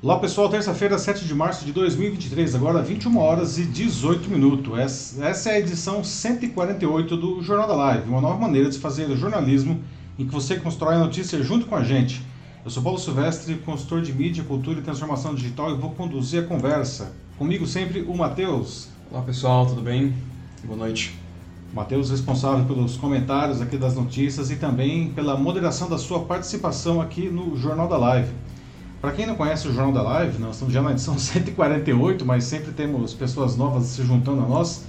Olá pessoal, terça-feira, 7 de março de 2023, agora 21 horas e 18 minutos. Essa é a edição 148 do Jornal da Live, uma nova maneira de fazer jornalismo em que você constrói a notícia junto com a gente. Eu sou Paulo Silvestre, consultor de mídia, cultura e transformação digital e vou conduzir a conversa. Comigo sempre o Matheus. Olá pessoal, tudo bem? Boa noite. Matheus, responsável pelos comentários aqui das notícias e também pela moderação da sua participação aqui no Jornal da Live. Para quem não conhece o Jornal da Live, nós estamos já na edição 148, mas sempre temos pessoas novas se juntando a nós.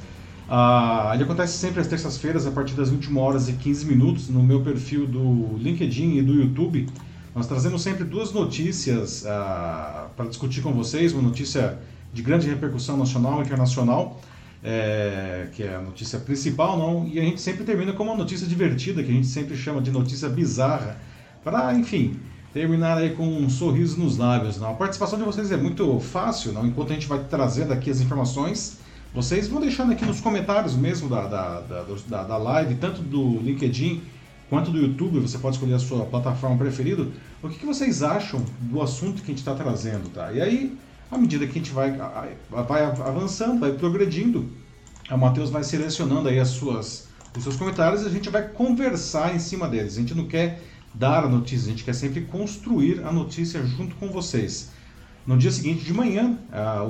Ah, ele acontece sempre às terças-feiras, a partir das 21 horas e 15 minutos, no meu perfil do LinkedIn e do YouTube. Nós trazemos sempre duas notícias ah, para discutir com vocês, uma notícia de grande repercussão nacional e internacional, é, que é a notícia principal, não, e a gente sempre termina com uma notícia divertida, que a gente sempre chama de notícia bizarra, para, enfim, terminar aí com um sorriso nos lábios. Não? A participação de vocês é muito fácil, não? enquanto a gente vai trazendo aqui as informações. Vocês vão deixando aqui nos comentários mesmo da, da, da, da live, tanto do LinkedIn quanto do YouTube, você pode escolher a sua plataforma preferida, o que, que vocês acham do assunto que a gente está trazendo, tá? E aí, à medida que a gente vai, vai avançando, vai progredindo, o Matheus vai selecionando aí as suas, os seus comentários e a gente vai conversar em cima deles. A gente não quer dar a notícia, a gente quer sempre construir a notícia junto com vocês. No dia seguinte de manhã,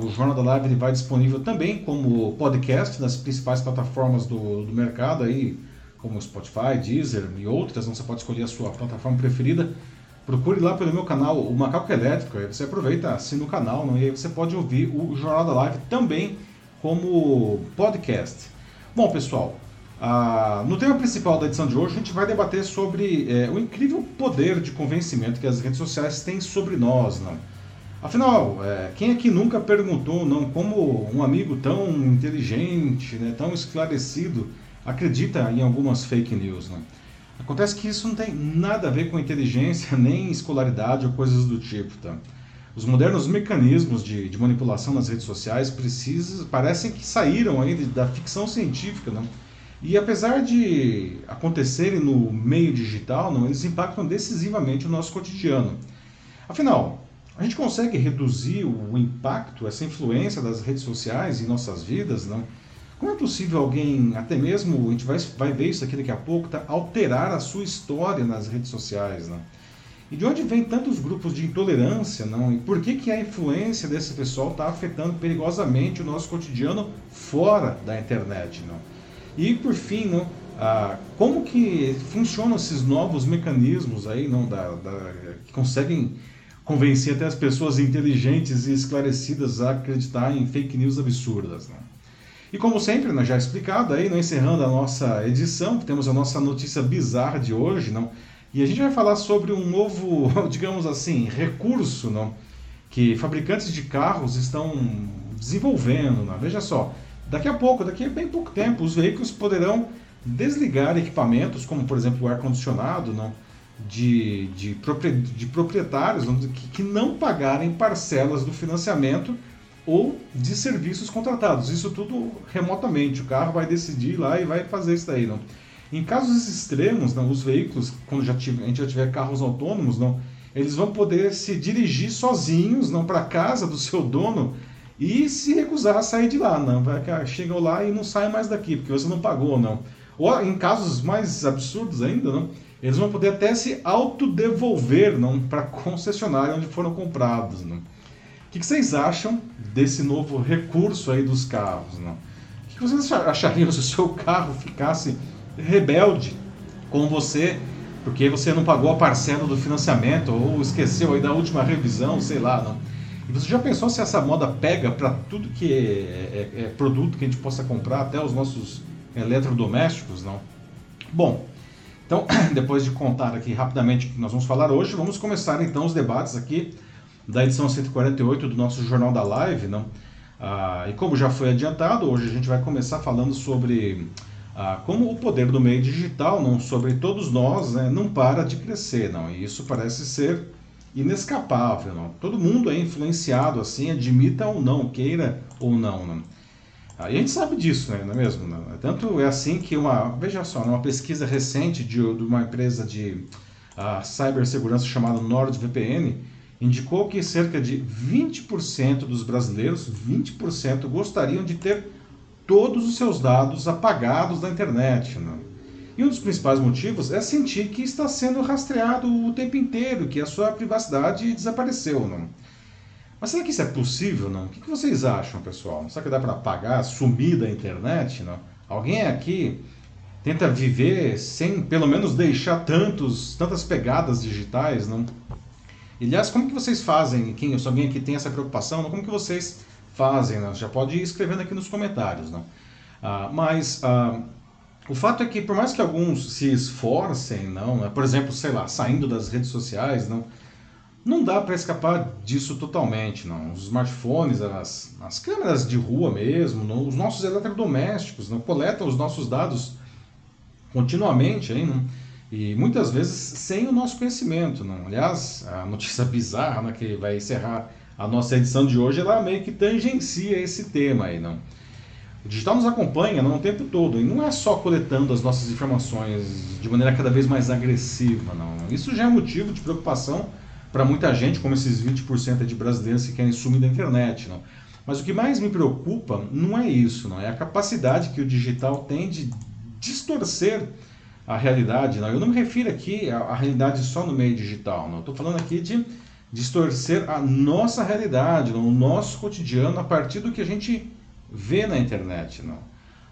o Jornal da Live ele vai disponível também como podcast nas principais plataformas do, do mercado, aí, como Spotify, Deezer e outras. Então você pode escolher a sua plataforma preferida. Procure lá pelo meu canal, o Macaco Elétrico. Aí você aproveita, assina o canal não? e aí você pode ouvir o Jornal da Live também como podcast. Bom, pessoal, ah, no tema principal da edição de hoje, a gente vai debater sobre é, o incrível poder de convencimento que as redes sociais têm sobre nós. Não? Afinal, é, quem aqui nunca perguntou não, como um amigo tão inteligente, né, tão esclarecido, acredita em algumas fake news? Não? Acontece que isso não tem nada a ver com inteligência, nem escolaridade ou coisas do tipo. Tá? Os modernos mecanismos de, de manipulação nas redes sociais precisam, parecem que saíram aí da ficção científica. Não? E apesar de acontecerem no meio digital, não, eles impactam decisivamente o nosso cotidiano. Afinal, a gente consegue reduzir o impacto, essa influência das redes sociais em nossas vidas, não? Como é possível alguém, até mesmo, a gente vai, vai ver isso aqui daqui a pouco, tá, alterar a sua história nas redes sociais, não? E de onde vem tantos grupos de intolerância, não? E por que, que a influência desse pessoal está afetando perigosamente o nosso cotidiano fora da internet, não? E por fim, ah, como que funcionam esses novos mecanismos aí, não, da, da, que conseguem convencer até as pessoas inteligentes e esclarecidas a acreditar em fake news absurdas, né? E como sempre, né, já explicado aí, não encerrando a nossa edição, temos a nossa notícia bizarra de hoje, não? E a gente vai falar sobre um novo, digamos assim, recurso, não? Que fabricantes de carros estão desenvolvendo, não? Veja só, Daqui a pouco, daqui a bem pouco tempo, os veículos poderão desligar equipamentos, como por exemplo o ar-condicionado, não, de, de, de proprietários que, que não pagarem parcelas do financiamento ou de serviços contratados. Isso tudo remotamente. O carro vai decidir lá e vai fazer isso daí. Não? Em casos extremos, não, os veículos, quando já tiver, a gente já tiver carros autônomos, não, eles vão poder se dirigir sozinhos não para casa do seu dono e se recusar a sair de lá, não. Vai, chegam lá e não sai mais daqui, porque você não pagou, não. Ou em casos mais absurdos ainda, não, eles vão poder até se autodevolver não, para concessionária onde foram comprados. Não. O que, que, vocês acham desse novo recurso aí dos carros? Não? O que, que vocês achariam se o seu carro ficasse rebelde com você porque você não pagou a parcela do financiamento ou esqueceu aí da última revisão, sei lá, não? E você já pensou se essa moda pega para tudo que é, é, é, produto que a gente possa comprar, até os nossos eletrodomésticos, não? Bom, então, depois de contar aqui rapidamente o que nós vamos falar hoje, vamos começar então os debates aqui da edição 148 do nosso Jornal da Live, não? Ah, e como já foi adiantado, hoje a gente vai começar falando sobre ah, como o poder do meio digital, não, sobre todos nós, né, não para de crescer, não? E isso parece ser inescapável. Não? Todo mundo é influenciado assim, admita ou não, queira ou não. não? Aí a gente sabe disso, né? não é mesmo? Não? Tanto é assim que uma, veja só, uma pesquisa recente de, de uma empresa de uh, cibersegurança chamada NordVPN, indicou que cerca de 20% dos brasileiros, 20% gostariam de ter todos os seus dados apagados da internet. Né? E um dos principais motivos é sentir que está sendo rastreado o tempo inteiro, que a sua privacidade desapareceu. Não? Mas será que isso é possível? Não? O que vocês acham, pessoal? Será que dá para apagar, sumir da internet? Não? Alguém aqui tenta viver sem pelo menos deixar tantos, tantas pegadas digitais? Não? Aliás, como que vocês fazem? Quem, se alguém aqui tem essa preocupação, como que vocês fazem? Né? Já pode ir escrevendo aqui nos comentários. Né? Ah, mas ah, o fato é que, por mais que alguns se esforcem, não, né? por exemplo, sei lá, saindo das redes sociais, não, não dá para escapar disso totalmente. Não. Os smartphones, as, as câmeras de rua mesmo, não, os nossos eletrodomésticos não coletam os nossos dados continuamente. Aí, não, e muitas vezes sem o nosso conhecimento. Não? Aliás, a notícia bizarra né, que vai encerrar a nossa edição de hoje, ela meio que tangencia esse tema aí, não? O digital nos acompanha não, o tempo todo, e não é só coletando as nossas informações de maneira cada vez mais agressiva, não. Isso já é motivo de preocupação para muita gente, como esses 20% de brasileiros que querem sumir da internet, não. Mas o que mais me preocupa não é isso, não é a capacidade que o digital tem de distorcer a realidade. Não. Eu não me refiro aqui à, à realidade só no meio digital. Não. Estou falando aqui de distorcer a nossa realidade, não, o nosso cotidiano a partir do que a gente vê na internet. Não.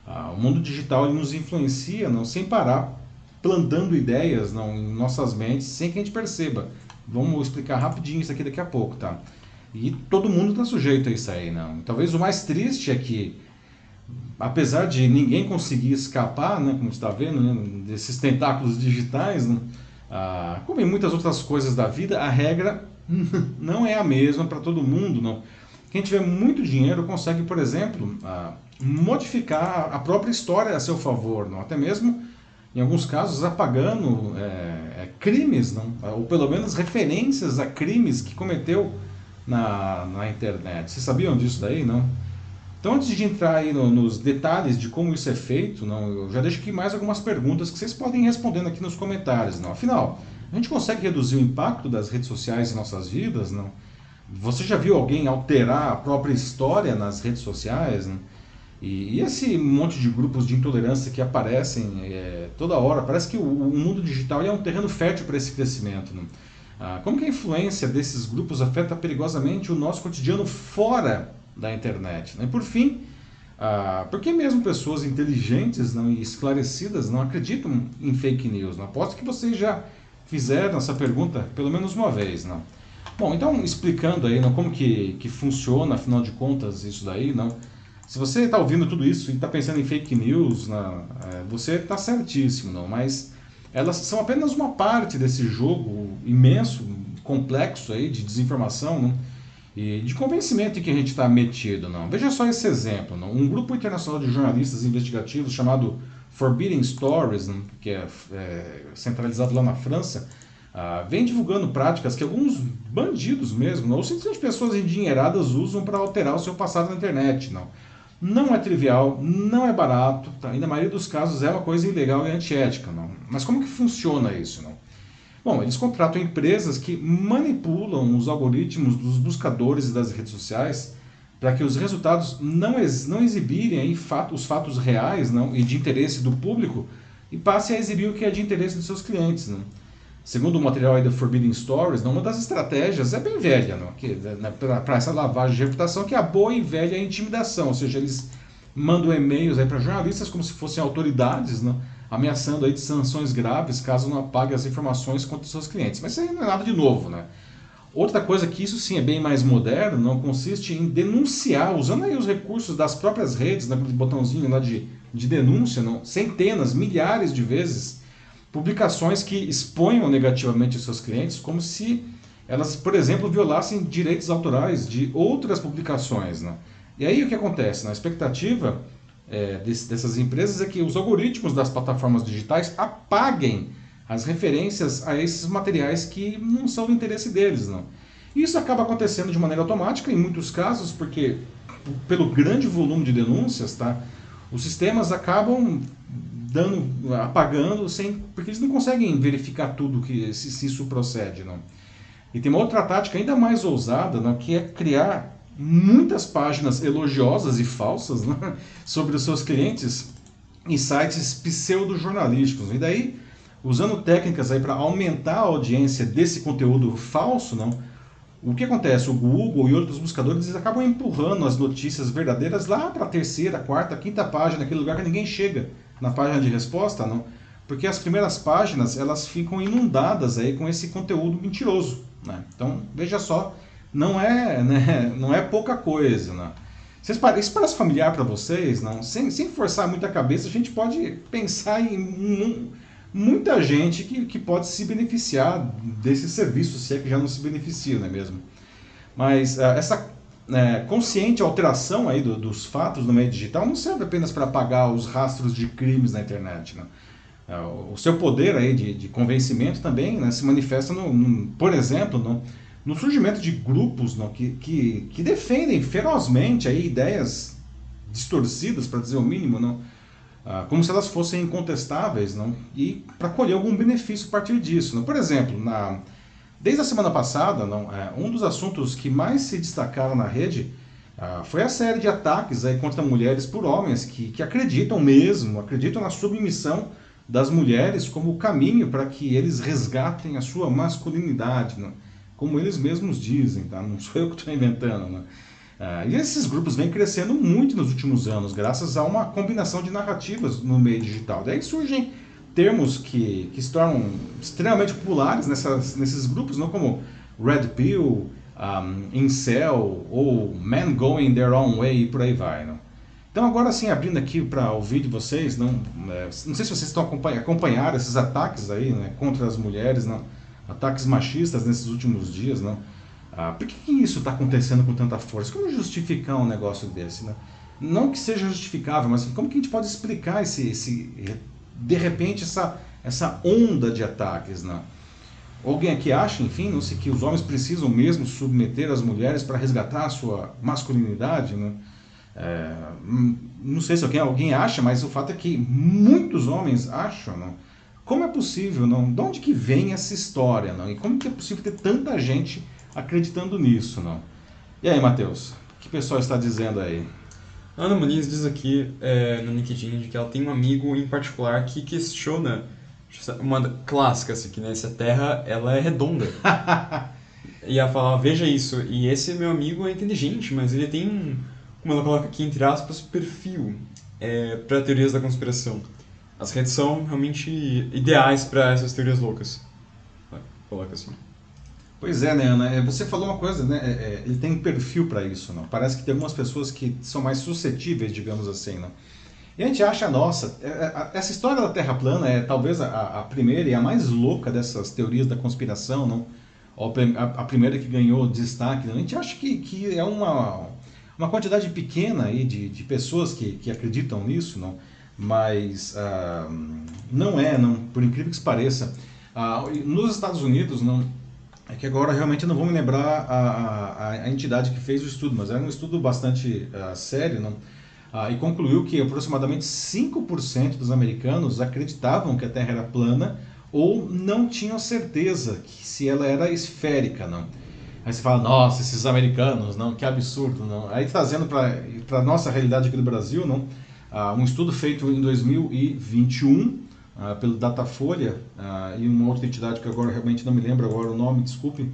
Ah, o mundo digital ele nos influencia não, sem parar, plantando ideias não, em nossas mentes sem que a gente perceba. Vamos explicar rapidinho isso aqui daqui a pouco, tá? E todo mundo está sujeito a isso aí, não. Talvez o mais triste é que apesar de ninguém conseguir escapar, né, como está vendo, né, desses tentáculos digitais, ah, como em muitas outras coisas da vida, a regra não é a mesma para todo mundo. Não. Quem tiver muito dinheiro consegue, por exemplo, ah, modificar a própria história a seu favor, não? até mesmo, em alguns casos, apagando é, crimes, não? ou pelo menos referências a crimes que cometeu na, na internet. Vocês sabiam disso daí, não? Então, antes de entrar aí no, nos detalhes de como isso é feito, não, eu já deixo aqui mais algumas perguntas que vocês podem ir respondendo aqui nos comentários. Não? Afinal, a gente consegue reduzir o impacto das redes sociais em nossas vidas? Não? Você já viu alguém alterar a própria história nas redes sociais? Não? E, e esse monte de grupos de intolerância que aparecem é, toda hora, parece que o, o mundo digital é um terreno fértil para esse crescimento. Não? Ah, como que a influência desses grupos afeta perigosamente o nosso cotidiano fora da internet. Né? E por fim, ah, por que mesmo pessoas inteligentes não, e esclarecidas não acreditam em fake news? Não? Aposto que vocês já fizeram essa pergunta pelo menos uma vez. Não? Bom, então explicando aí não, como que, que funciona, afinal de contas, isso daí, não? Se você está ouvindo tudo isso e está pensando em fake news, não, é, você está certíssimo, não? Mas elas são apenas uma parte desse jogo imenso, complexo aí de desinformação, não? e de convencimento em que a gente está metido. Não. Veja só esse exemplo. Não. Um grupo internacional de jornalistas investigativos chamado Forbidden Stories, não, que é, é, centralizado lá na França, ah, vem divulgando práticas que alguns bandidos mesmo, ou simplesmente pessoas endinheiradas usam para alterar o seu passado na internet. Não. Não é trivial, não é barato, tá? e na maioria dos casos é uma coisa ilegal e antiética. Não. Mas como que funciona isso? Não? Bom, eles contratam empresas que manipulam os algoritmos dos buscadores e das redes sociais para que os resultados não, ex não exibirem aí fato, os fatos reais não, e de interesse do público e passem a exibir o que é de interesse dos seus clientes. Não. Segundo o material aí da Forbidden Stories, uma das estratégias é bem velha não, né, para essa lavagem de reputação, que é a boa e velha intimidação, ou seja, eles mandam e-mails para jornalistas como se fossem autoridades, não, ameaçando aí de sanções graves caso não apague as informações contra os seus clientes. Mas isso aí não é nada de novo, né? Outra coisa que isso sim é bem mais moderno, não consiste em denunciar, usando aí os recursos das próprias redes, naquele botãozinho lá de, de denúncia, não, centenas, milhares de vezes, publicações que exponham negativamente os seus clientes, como se elas, por exemplo, violassem direitos autorais de outras publicações. Né? E aí o que acontece? Na expectativa é, desse, dessas empresas é que os algoritmos das plataformas digitais apaguem as referências a esses materiais que não são do interesse deles. Não. Isso acaba acontecendo de maneira automática em muitos casos, porque pelo grande volume de denúncias, tá, os sistemas acabam dando, apagando, sem, porque eles não conseguem verificar tudo que se, se isso procede. Não. E tem uma outra tática ainda mais ousada, não, que é criar muitas páginas elogiosas e falsas né, sobre os seus clientes em sites pseudo-jornalísticos. E daí, usando técnicas aí para aumentar a audiência desse conteúdo falso, não, o que acontece? O Google e outros buscadores eles acabam empurrando as notícias verdadeiras lá para a terceira, quarta, quinta página, aquele lugar que ninguém chega na página de resposta, não? Porque as primeiras páginas elas ficam inundadas aí com esse conteúdo mentiroso, né? Então veja só, não é, né, não é pouca coisa, né? Isso parece familiar para vocês, não? Sem, sem forçar muita cabeça, a gente pode pensar em um, muita gente que, que pode se beneficiar desse serviço, se é que já não se beneficia, não é mesmo? Mas uh, essa uh, consciente alteração aí do, dos fatos no meio digital não serve apenas para apagar os rastros de crimes na internet, né? Uh, o seu poder aí de, de convencimento também né, se manifesta, no, no, por exemplo, no, no, surgimento de grupos no, que, que, que defendem ferozmente aí ideias distorcidas, para dizer o mínimo, não? Ah, como se elas fossem incontestáveis, não? e para colher algum benefício a partir disso. Não? Por exemplo, na, desde a semana passada, não, é, um dos assuntos que mais se destacaram na rede ah, foi a série de ataques aí contra mulheres por homens que, que acreditam mesmo, acreditam na submissão das mulheres como caminho para que eles resgatem a sua masculinidade, não? como eles mesmos dizem, tá? não sou eu que estou inventando. Não? Uh, e esses grupos vêm crescendo muito nos últimos anos, graças a uma combinação de narrativas no meio digital. Daí surgem termos que, que se tornam extremamente populares nessas, nesses grupos, não como Red Pill, um, Incel ou Men Going Their Own Way e por aí vai. Não? Então agora sim, abrindo aqui para ouvir de vocês, não, é, não sei se vocês estão acompanhando acompanhar esses ataques aí né, contra as mulheres, não, ataques machistas nesses últimos dias, não. Ah, por que, que isso está acontecendo com tanta força? Como justificar um negócio desse? Né? Não que seja justificável, mas como que a gente pode explicar esse, esse de repente essa, essa onda de ataques? Né? Alguém aqui acha, enfim, não sei, que os homens precisam mesmo submeter as mulheres para resgatar a sua masculinidade? Né? É, não sei se alguém, alguém acha, mas o fato é que muitos homens acham. Não? Como é possível? Não? De onde que vem essa história? Não? E como que é possível ter tanta gente acreditando nisso, não. E aí, Matheus, o que o pessoal está dizendo aí? Ana Muniz diz aqui é, no LinkedIn de que ela tem um amigo em particular que questiona uma clássica assim, que né, se a Terra ela é redonda. e ela fala, veja isso, e esse meu amigo é inteligente, mas ele tem um, como ela coloca aqui entre aspas, perfil é, para teorias da conspiração. As redes são realmente ideais para essas teorias loucas. Coloca assim. Pois é, né, Ana? É, você falou uma coisa, né? É, é ele tem perfil para isso, não? Parece que tem algumas pessoas que são mais suscetíveis, digamos assim, não? E a gente acha, nossa, essa história da Terra plana é talvez a, a primeira e a mais louca dessas teorias da conspiração, não? A, primeira que ganhou destaque. Não? A gente acha que, que é uma, uma quantidade pequena aí de, de pessoas que, que acreditam nisso, não? Mas ah, não é, não, por incrível que pareça. Ah, nos Estados Unidos, não, é que agora realmente não vou me lembrar a, a, a entidade que fez o estudo, mas era um estudo bastante uh, sério, não? Uh, e concluiu que aproximadamente 5% dos americanos acreditavam que a Terra era plana ou não tinham certeza que se ela era esférica, não. Aí você fala, nossa, esses americanos, não, que absurdo, não. Aí trazendo para a nossa realidade aqui do Brasil, não, uh, um estudo feito em 2021 uh, pelo Datafolha uh, e uma outra entidade que agora realmente não me lembro agora o nome, desculpe,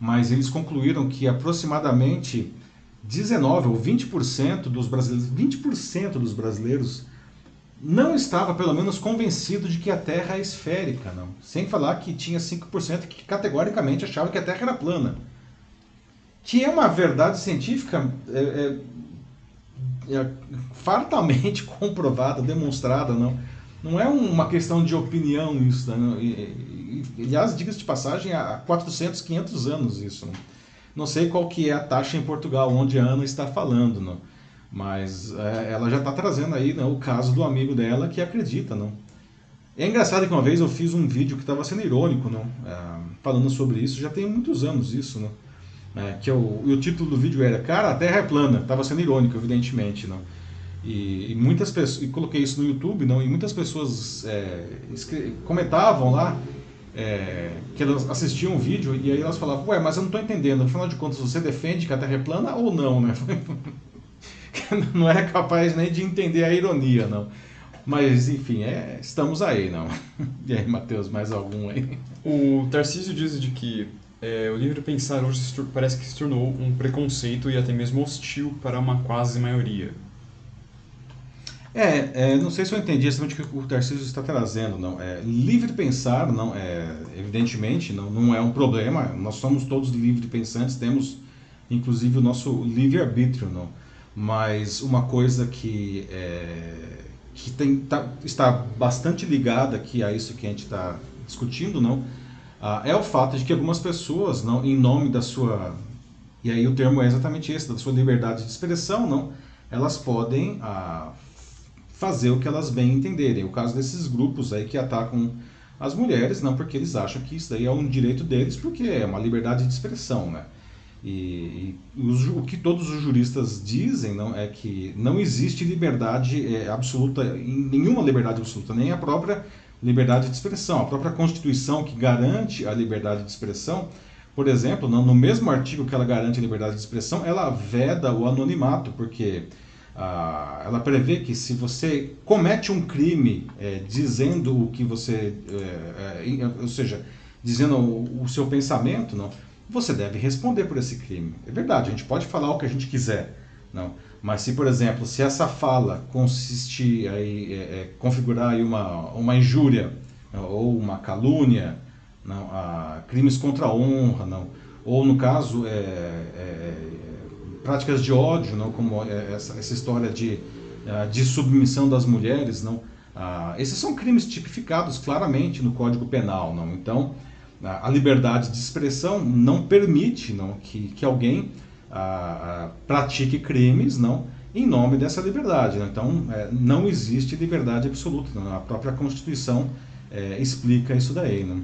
mas eles concluíram que aproximadamente 19 ou 20% dos brasileiros, 20% dos brasileiros não estava pelo menos convencido de que a Terra é esférica, não. Sem falar que tinha 5% que categoricamente achava que a Terra era plana. Que é uma verdade científica é, é, é fartamente comprovada, demonstrada, não não é uma questão de opinião isso. Né? E, e, aliás, diga-se de passagem, há 400, 500 anos isso. Né? Não sei qual que é a taxa em Portugal, onde a Ana está falando, né? mas é, ela já está trazendo aí né, o caso do amigo dela que acredita. Não? É engraçado que uma vez eu fiz um vídeo que estava sendo irônico, não? É, falando sobre isso, já tem muitos anos isso, não? É, que eu, o título do vídeo era Cara, a Terra é plana. Estava sendo irônico, evidentemente. Não? E, e, muitas pessoas, e coloquei isso no YouTube, não, e muitas pessoas é, comentavam lá é, que elas assistiam um vídeo e aí elas falavam, ué, mas eu não estou entendendo, afinal de contas você defende que a Terra é plana ou não, né? não é capaz nem de entender a ironia, não. Mas, enfim, é, estamos aí, não. E aí, Matheus, mais algum aí? O Tarcísio diz de que é, o livre pensar hoje parece que se tornou um preconceito e até mesmo hostil para uma quase maioria. É, é, não sei se eu entendi exatamente o que o Tarcísio está trazendo, não. É, livre pensar, não, é, evidentemente, não, não é um problema. Nós somos todos livre pensantes, temos inclusive o nosso livre arbítrio, não. Mas uma coisa que é, que tem, tá, está bastante ligada aqui a isso que a gente está discutindo, não, ah, é o fato de que algumas pessoas, não, em nome da sua e aí o termo é exatamente esse, da sua liberdade de expressão, não, elas podem ah, fazer o que elas bem entenderem. O caso desses grupos aí que atacam as mulheres, não porque eles acham que isso daí é um direito deles, porque é uma liberdade de expressão, né? E, e os, o que todos os juristas dizem não é que não existe liberdade é, absoluta, nenhuma liberdade absoluta, nem a própria liberdade de expressão. A própria Constituição que garante a liberdade de expressão, por exemplo, no, no mesmo artigo que ela garante a liberdade de expressão, ela veda o anonimato, porque ah, ela prevê que se você comete um crime é, dizendo o que você, é, é, ou seja, dizendo o, o, seu pensamento, não, você deve responder por esse crime. É verdade, a gente pode falar o que a gente quiser, não. Mas se, por exemplo, se essa fala consistir aí, é, é, configurar aí uma, uma injúria não, ou uma calúnia, não, crimes contra a honra, não, ou no caso é, práticas de ódio, não, como é, essa, essa história de, é, de submissão das mulheres, não, ah, esses são crimes tipificados claramente no Código Penal, não. Então, a liberdade de expressão não permite, não, que, que alguém ah, ah, pratique crimes, não, em nome dessa liberdade. Não? Então, é, não existe liberdade absoluta. Não? A própria Constituição é, explica isso daí. Não?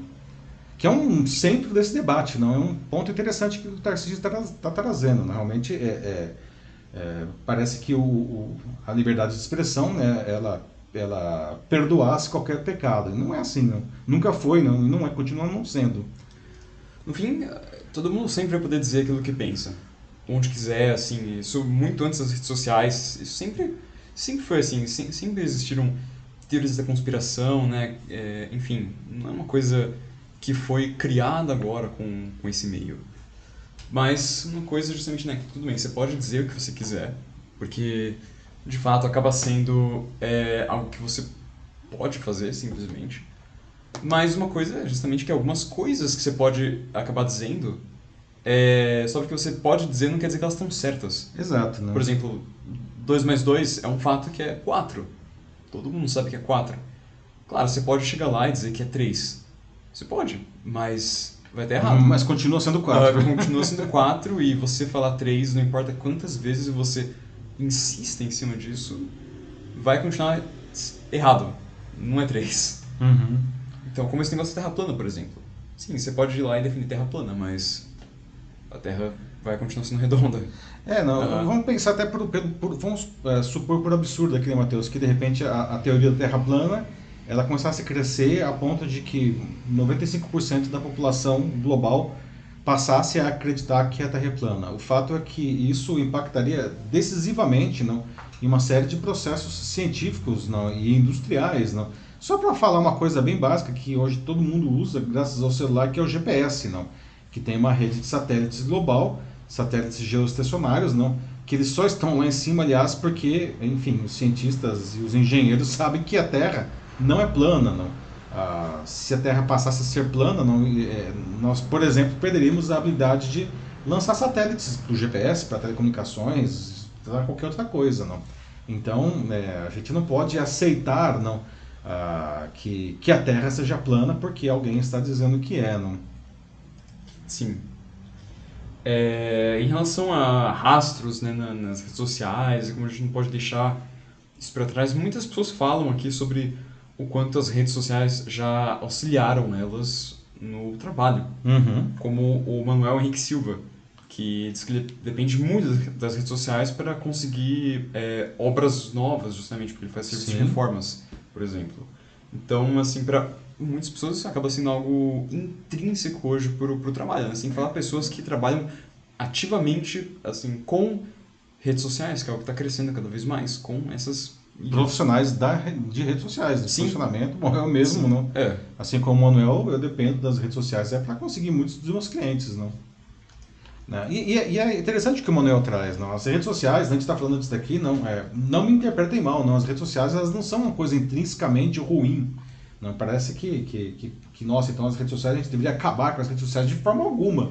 Que é um centro desse debate, não é um ponto interessante que o Tarcísio está tá trazendo. Né? Realmente, é, é, é, parece que o, o, a liberdade de expressão, né, ela, ela perdoasse qualquer pecado. Não é assim, não. nunca foi, não, não é, continua não sendo. No fim, todo mundo sempre vai poder dizer aquilo que pensa, onde quiser, assim, isso muito antes das redes sociais, isso sempre, sempre foi assim, sempre existiram teorias da conspiração, né, é, enfim, não é uma coisa que foi criada agora com, com esse meio. Mas uma coisa justamente, né, tudo bem, você pode dizer o que você quiser, porque de fato acaba sendo é, algo que você pode fazer simplesmente. Mas uma coisa é justamente que algumas coisas que você pode acabar dizendo, é, só porque você pode dizer não quer dizer que elas estão certas. Exato. Né? Por exemplo, 2 mais 2 é um fato que é 4. Todo mundo sabe que é 4. Claro, você pode chegar lá e dizer que é 3. Você pode, mas vai ter errado. Mas continua sendo 4. Uh, continua sendo 4 e você falar 3, não importa quantas vezes você insista em cima disso, vai continuar errado. Não é 3. Uhum. Então, como esse negócio da Terra plana, por exemplo. Sim, você pode ir lá e definir Terra plana, mas a Terra vai continuar sendo redonda. É, não, uhum. vamos pensar até por, por, por vamos é, supor por absurdo aqui, né, Matheus, que de repente a, a teoria da Terra plana ela começasse a crescer a ponto de que 95% da população global passasse a acreditar que a Terra é plana. O fato é que isso impactaria decisivamente não, em uma série de processos científicos não, e industriais. Não. Só para falar uma coisa bem básica que hoje todo mundo usa graças ao celular, que é o GPS, não, que tem uma rede de satélites global, satélites geoestacionários, não, que eles só estão lá em cima, aliás, porque, enfim, os cientistas e os engenheiros sabem que a Terra não é plana. Não. Ah, se a Terra passasse a ser plana, não, é, nós, por exemplo, perderíamos a habilidade de lançar satélites para o GPS, para telecomunicações, para qualquer outra coisa. Não. Então, é, a gente não pode aceitar não, ah, que, que a Terra seja plana porque alguém está dizendo que é. Não. Sim. É, em relação a rastros né, nas redes sociais, como a gente não pode deixar isso para trás, muitas pessoas falam aqui sobre o quanto as redes sociais já auxiliaram elas no trabalho. Uhum. Como o Manuel Henrique Silva, que diz que ele depende muito das redes sociais para conseguir é, obras novas, justamente porque ele faz serviço Sim. de reformas, por exemplo. Então, assim, para muitas pessoas isso acaba sendo algo intrínseco hoje pro, pro trabalho. Né? Que falar pessoas que trabalham ativamente, assim, com redes sociais, que é o que está crescendo cada vez mais, com essas profissionais da, de redes sociais, de Sim. posicionamento. Bom, eu mesmo, Sim. não? É. Assim como o Manuel, eu dependo das redes sociais é para conseguir muitos dos meus clientes, não? Né? E, e, e, é interessante o que o Manuel traz, não? As redes sociais, a gente está falando disso daqui, não, é, não me interpretem mal, não. As redes sociais elas não são uma coisa intrinsecamente ruim. Não parece que, que, que, que nossa, então as redes sociais a gente deveria acabar com as redes sociais de forma alguma,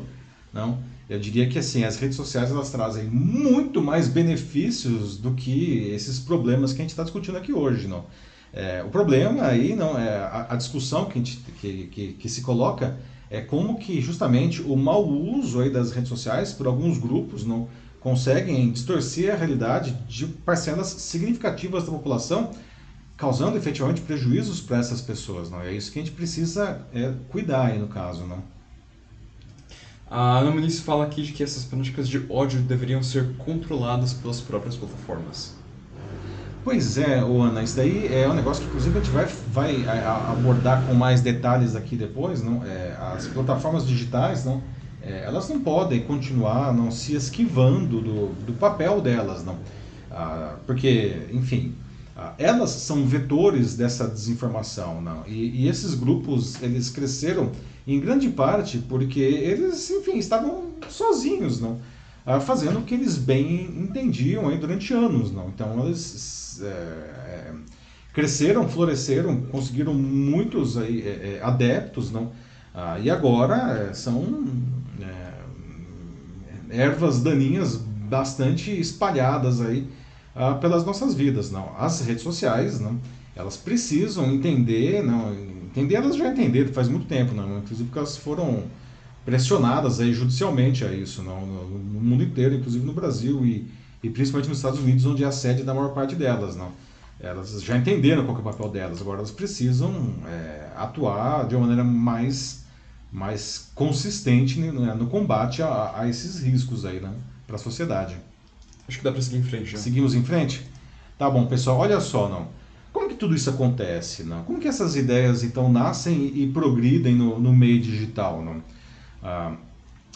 não? Eu diria que assim as redes sociais elas trazem muito mais benefícios do que esses problemas que a gente está discutindo aqui hoje, não? É, o problema aí não é a, a discussão que, a gente, que, que, que se coloca é como que justamente o mau uso aí das redes sociais por alguns grupos não conseguem distorcer a realidade de parcelas significativas da população, causando efetivamente prejuízos para essas pessoas. Não é isso que a gente precisa é, cuidar aí no caso, não? A Ana Muniz fala aqui de que essas práticas de ódio deveriam ser controladas pelas próprias plataformas. Pois é, Ana, isso daí é um negócio que inclusive a gente vai, vai abordar com mais detalhes aqui depois, não? É, as plataformas digitais, não? É, elas não podem continuar não se esquivando do, do papel delas, não? Ah, porque, enfim, ah, elas são vetores dessa desinformação, não? E, e, esses grupos eles cresceram em grande parte porque eles, enfim, estavam sozinhos, não? Ah, fazendo o que eles bem entendiam aí durante anos, não? Então eles é, é, cresceram, floresceram, conseguiram muitos aí, é, é adeptos, não? Ah, e agora é, são ervas daninhas bastante espalhadas aí ah, pelas nossas vidas, não? As redes sociais, não? Elas precisam entender, não? Entender elas já entenderam faz muito tempo, não? Inclusive porque elas foram pressionadas aí judicialmente a isso, não? No, no mundo inteiro, inclusive no Brasil e e principalmente nos Estados Unidos, onde é a sede da maior parte delas. Não? Elas já entenderam qual é o papel delas, agora elas precisam é, atuar de uma maneira mais, mais consistente né, no combate a, a, esses riscos aí né, para a sociedade. Acho que dá para seguir em frente. Já. Seguimos em frente? Tá bom, pessoal, olha só, não. Como que tudo isso acontece? Não? Como que essas ideias então nascem e progridem no, no meio digital? Não? Ah,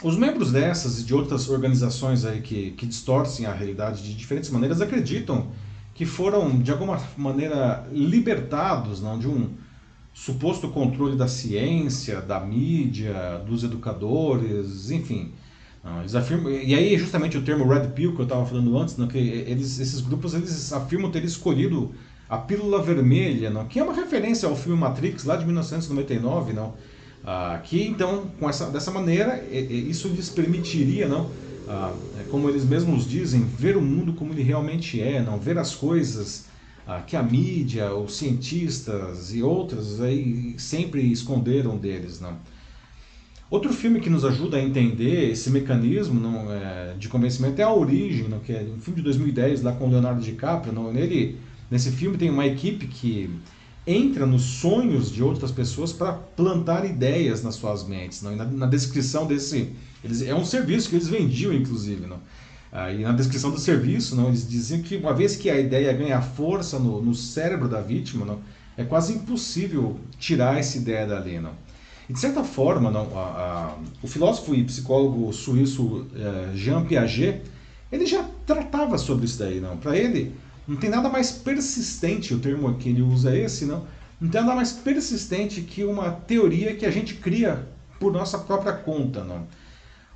os membros dessas e de outras organizações aí que, que distorcem a realidade de diferentes maneiras acreditam que foram, de alguma maneira, libertados não, de um suposto controle da ciência, da mídia, dos educadores, enfim. Não, eles afirmam, e aí justamente o termo Red Pill que eu estava falando antes, não, que eles, esses grupos eles afirmam ter escolhido a pílula vermelha, não, que é uma referência ao filme Matrix lá de 1999, não, ah, que então, com essa, dessa maneira, isso lhes permitiria, não, ah, é como eles mesmos dizem, ver o mundo como ele realmente é, não ver as coisas ah, que a mídia, os cientistas e outras aí sempre esconderam deles, não. Outro filme que nos ajuda a entender esse mecanismo não, é, de convencimento é A Origem, não, que é um filme de 2010 lá com Leonardo DiCaprio. Não, nele, nesse filme tem uma equipe que entra nos sonhos de outras pessoas para plantar ideias nas suas mentes. Não? Na, na descrição desse. Eles, é um serviço que eles vendiam, inclusive. Não? Ah, e na descrição do serviço, não, eles diziam que uma vez que a ideia ganha força no, no cérebro da vítima, não, é quase impossível tirar essa ideia dali. Não? E de certa forma, não, a, a, o filósofo e psicólogo suíço eh, Jean Piaget ele já tratava sobre isso daí. Para ele, não tem nada mais persistente, o termo que ele usa é esse, não? Não tem nada mais persistente que uma teoria que a gente cria por nossa própria conta, não?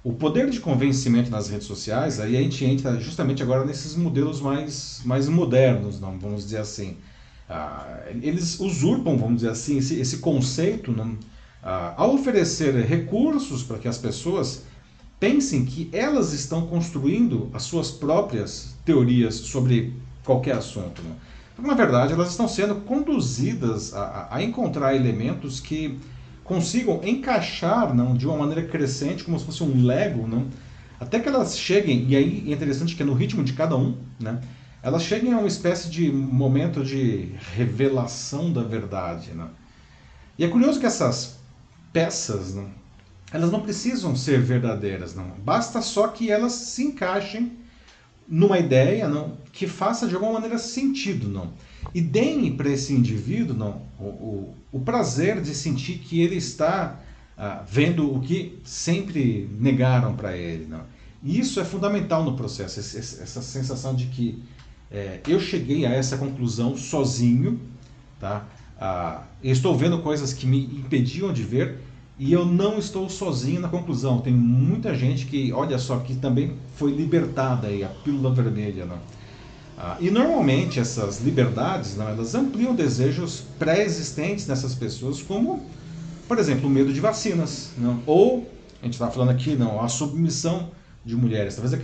O poder de convencimento nas redes sociais, aí a gente entra justamente agora nesses modelos mais, mais modernos, não? vamos dizer assim. Ah, eles usurpam, vamos dizer assim, esse, esse conceito não? Ah, ao oferecer recursos para que as pessoas pensem que elas estão construindo as suas próprias teorias sobre qualquer assunto. Né? Na verdade, elas estão sendo conduzidas a, a, encontrar elementos que consigam encaixar não, de uma maneira crescente, como se fosse um Lego, não, até que elas cheguem, e aí é interessante que é no ritmo de cada um, né, elas cheguem a uma espécie de momento de revelação da verdade. Né? E é curioso que essas peças, não, elas não precisam ser verdadeiras, não. basta só que elas se encaixem numa ideia não que faça de alguma maneira sentido não. E deem para esse indivíduo não o, o, o, prazer de sentir que ele está ah, vendo o que sempre negaram para ele não. E isso é fundamental no processo essa, essa sensação de que é, eu cheguei a essa conclusão sozinho tá? Ah, estou vendo coisas que me impediam de ver e eu não estou sozinho na conclusão. Tem muita gente que, olha só, que também foi libertada aí, a pílula vermelha. Né? Ah, e normalmente essas liberdades, né, elas ampliam desejos pré-existentes nessas pessoas, como, por exemplo, o medo de vacinas. Né? Ou, a gente está falando aqui, não, a submissão de mulheres. Talvez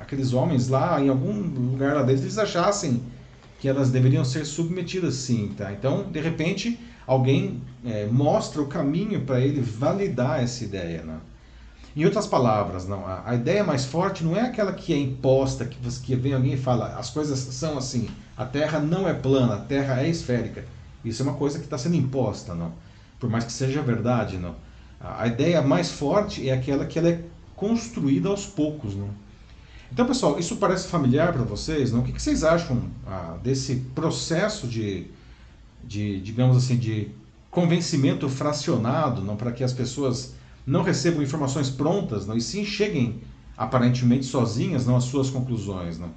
aqueles homens lá, em algum lugar lá dentro, eles achassem que elas deveriam ser submetidas sim. Tá? Então, de repente, alguém é, mostra o caminho para ele validar essa ideia. Né? Em outras palavras, não, a, a, ideia mais forte não é aquela que é imposta, que, que vem alguém e fala as coisas são assim, a Terra não é plana, a Terra é esférica. Isso é uma coisa que está sendo imposta, não? por mais que seja verdade. Não? A, a ideia mais forte é aquela que ela é construída aos poucos. Não? Então, pessoal, isso parece familiar para vocês? Não? O que, que vocês acham ah, desse processo de de, digamos assim, de convencimento fracionado, não para que as pessoas não recebam informações prontas, não, e sim cheguem aparentemente sozinhas, não às suas conclusões, não.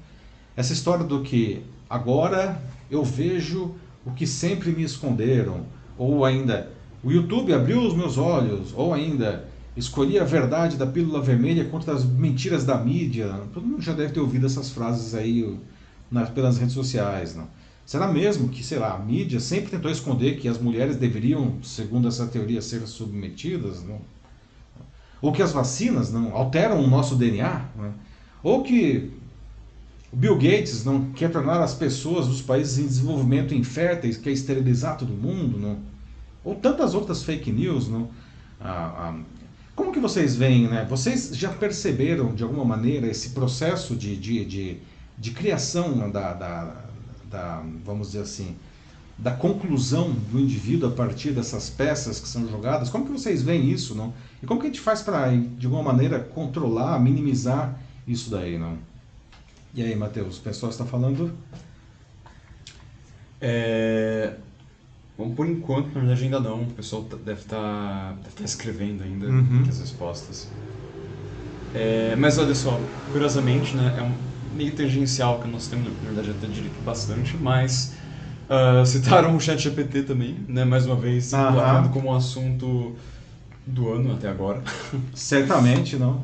Essa história do que agora eu vejo o que sempre me esconderam, ou ainda o YouTube abriu os meus olhos, ou ainda escolhi a verdade da pílula vermelha contra as mentiras da mídia. Todo mundo já deve ter ouvido essas frases aí nas, pelas redes sociais, não. Será mesmo que, sei lá, a mídia sempre tentou esconder que as mulheres deveriam, segundo essa teoria, ser submetidas? Não? Ou que as vacinas não alteram o nosso DNA? Não? Ou que o Bill Gates não quer tornar as pessoas dos países em desenvolvimento inférteis, quer esterilizar todo mundo? Não? Ou tantas outras fake news? Não? Ah, ah, como que vocês veem, né? Vocês já perceberam, de alguma maneira, esse processo de, de, de, de criação da, da da, vamos dizer assim, da conclusão do indivíduo a partir dessas peças que são jogadas. Como que vocês veem isso, não? E como que a gente faz para, de alguma maneira, controlar, minimizar isso daí, não? E aí, Matheus, o pessoal está falando? É... Bom, por enquanto, na verdade, ainda não. O pessoal tá, deve estar tá, deve tá escrevendo ainda uhum. as respostas. É... Mas olha só, curiosamente, né, é um meio tangencial que nós temos, na verdade até que bastante, mas uh, citaram o chat GPT também, né, mais uma vez, colocando como assunto do ano até agora. Certamente, não.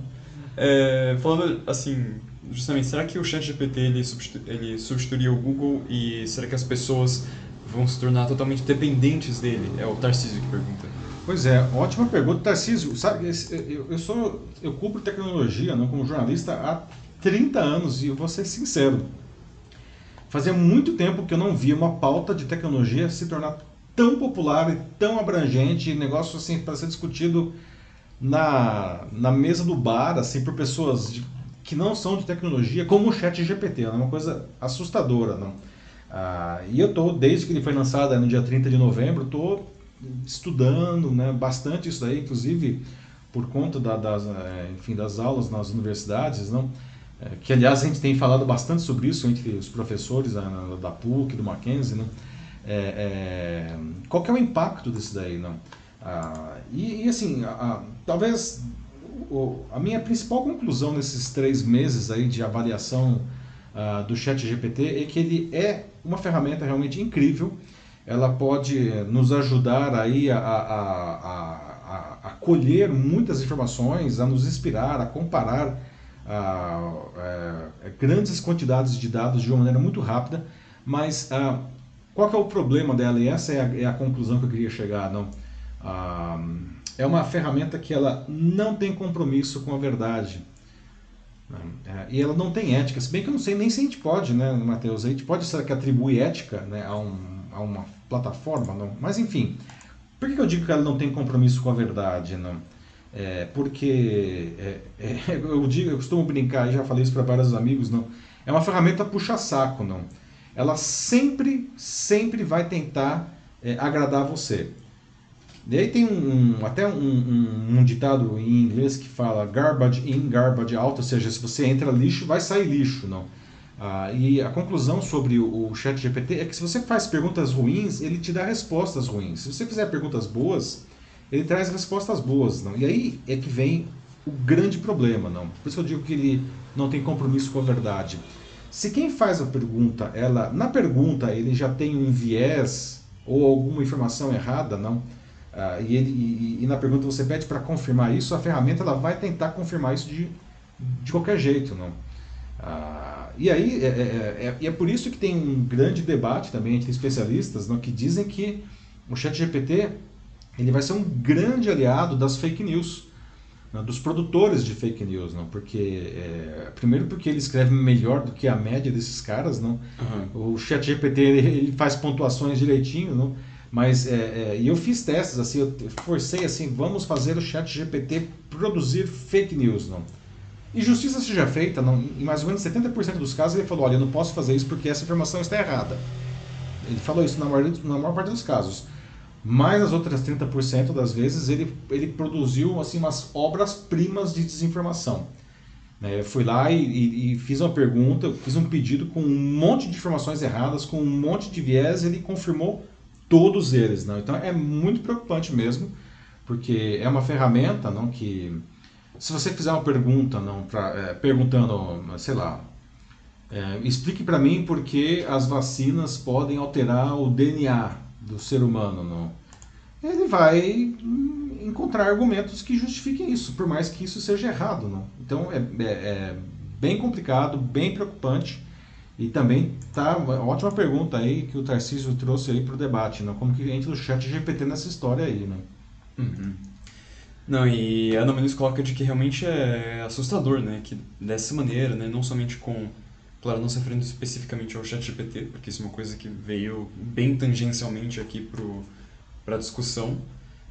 É, falando assim, justamente, será que o chat GPT ele, substitu ele substituiria o Google e será que as pessoas vão se tornar totalmente dependentes dele? É o Tarcísio que pergunta. Pois é, ótima pergunta, Tarcísio. Sabe, eu, eu sou, eu cubro tecnologia, não, como jornalista há 30 anos e eu vou ser sincero. Fazia muito tempo que eu não via uma pauta de tecnologia se tornar tão popular e tão abrangente, negócio assim para ser discutido na, na mesa do bar, assim, por pessoas de, que não são de tecnologia, como o Chat GPT, é uma coisa assustadora, não? Ah, e eu tô desde que ele foi lançado no dia 30 de novembro, estou estudando, né, bastante isso daí, inclusive por conta da, das, é, enfim, das aulas nas universidades, não? É, que aliás a gente tem falado bastante sobre isso entre os professores da, da PUC, do Mackenzie, né? É, é, qual que é o impacto disso daí, não? Ah, e, e, assim, a, talvez o, a minha principal conclusão nesses três meses aí de avaliação ah, do Chat GPT é que ele é uma ferramenta realmente incrível. Ela pode nos ajudar aí a, a, a, a colher muitas informações, a nos inspirar, a comparar ah, é, grandes quantidades de dados de uma maneira muito rápida, mas ah, qual é o problema dela? E essa é a, é a conclusão que eu queria chegar. Não? Ah, é uma ferramenta que ela não tem compromisso com a verdade. Né? É, e ela não tem ética, se bem que eu não sei nem se a gente pode, né, Matheus? A gente pode, será que atribui ética né, a, um, a uma plataforma? Não? Mas enfim, por que eu digo que ela não tem compromisso com a verdade? Não? É, porque é, é, eu, digo, eu costumo brincar, já falei isso para vários amigos, não. É uma ferramenta puxa-saco, não. Ela sempre, sempre vai tentar é, agradar você. E aí tem um, até um, um, um, ditado em inglês que fala garbage in, garbage out, ou seja, se você entra lixo, vai sair lixo, não. Ah, e a conclusão sobre o, o chat GPT é que se você faz perguntas ruins, ele te dá respostas ruins. Se você fizer perguntas boas, ele traz respostas boas. Não? E aí é que vem o grande problema. Não? Por isso eu digo que ele não tem compromisso com a verdade. Se quem faz a pergunta, ela na pergunta ele já tem um viés ou alguma informação errada, não? Ah, e, ele, e, e, na pergunta você pede para confirmar isso, a ferramenta ela vai tentar confirmar isso de, de qualquer jeito, não? Ah, e aí é, é, é, é, por isso que tem um grande debate também entre especialistas, não, que dizem que o ChatGPT ele vai ser um grande aliado das fake news, não, dos produtores de fake news, não? Porque é, primeiro porque ele escreve melhor do que a média desses caras, não? Uhum. O ChatGPT ele, ele faz pontuações direitinho, não? Mas é, é, eu fiz testes, assim, eu forcei assim, vamos fazer o chat GPT produzir fake news, não? E justiça seja feita, não, em mais ou menos 70% dos casos ele falou, olha, eu não posso fazer isso porque essa informação está errada. Ele falou isso na maior, na maior parte dos casos. Mas as outras 30% das vezes ele, ele produziu assim umas obras-primas de desinformação. É, fui lá e, e, e, fiz uma pergunta, fiz um pedido com um monte de informações erradas, com um monte de viés, ele confirmou todos eles, não? Então é muito preocupante mesmo, porque é uma ferramenta, não que se você fizer uma pergunta, não, pra, é, perguntando, sei lá, é, explique para mim por que as vacinas podem alterar o DNA do ser humano, não? Ele vai encontrar argumentos que justifiquem isso, por mais que isso seja errado, não? Então é, é, é bem complicado, bem preocupante. E também tá ótima pergunta aí que o Tarcísio trouxe aí para o debate, né? como que entra o chat GPT nessa história aí, né? Uhum. Não, e a Ana Muniz coloca de que realmente é assustador, né? Que dessa maneira, né? Não somente com, claro, não se referindo especificamente ao chat GPT, porque isso é uma coisa que veio bem tangencialmente aqui para a discussão,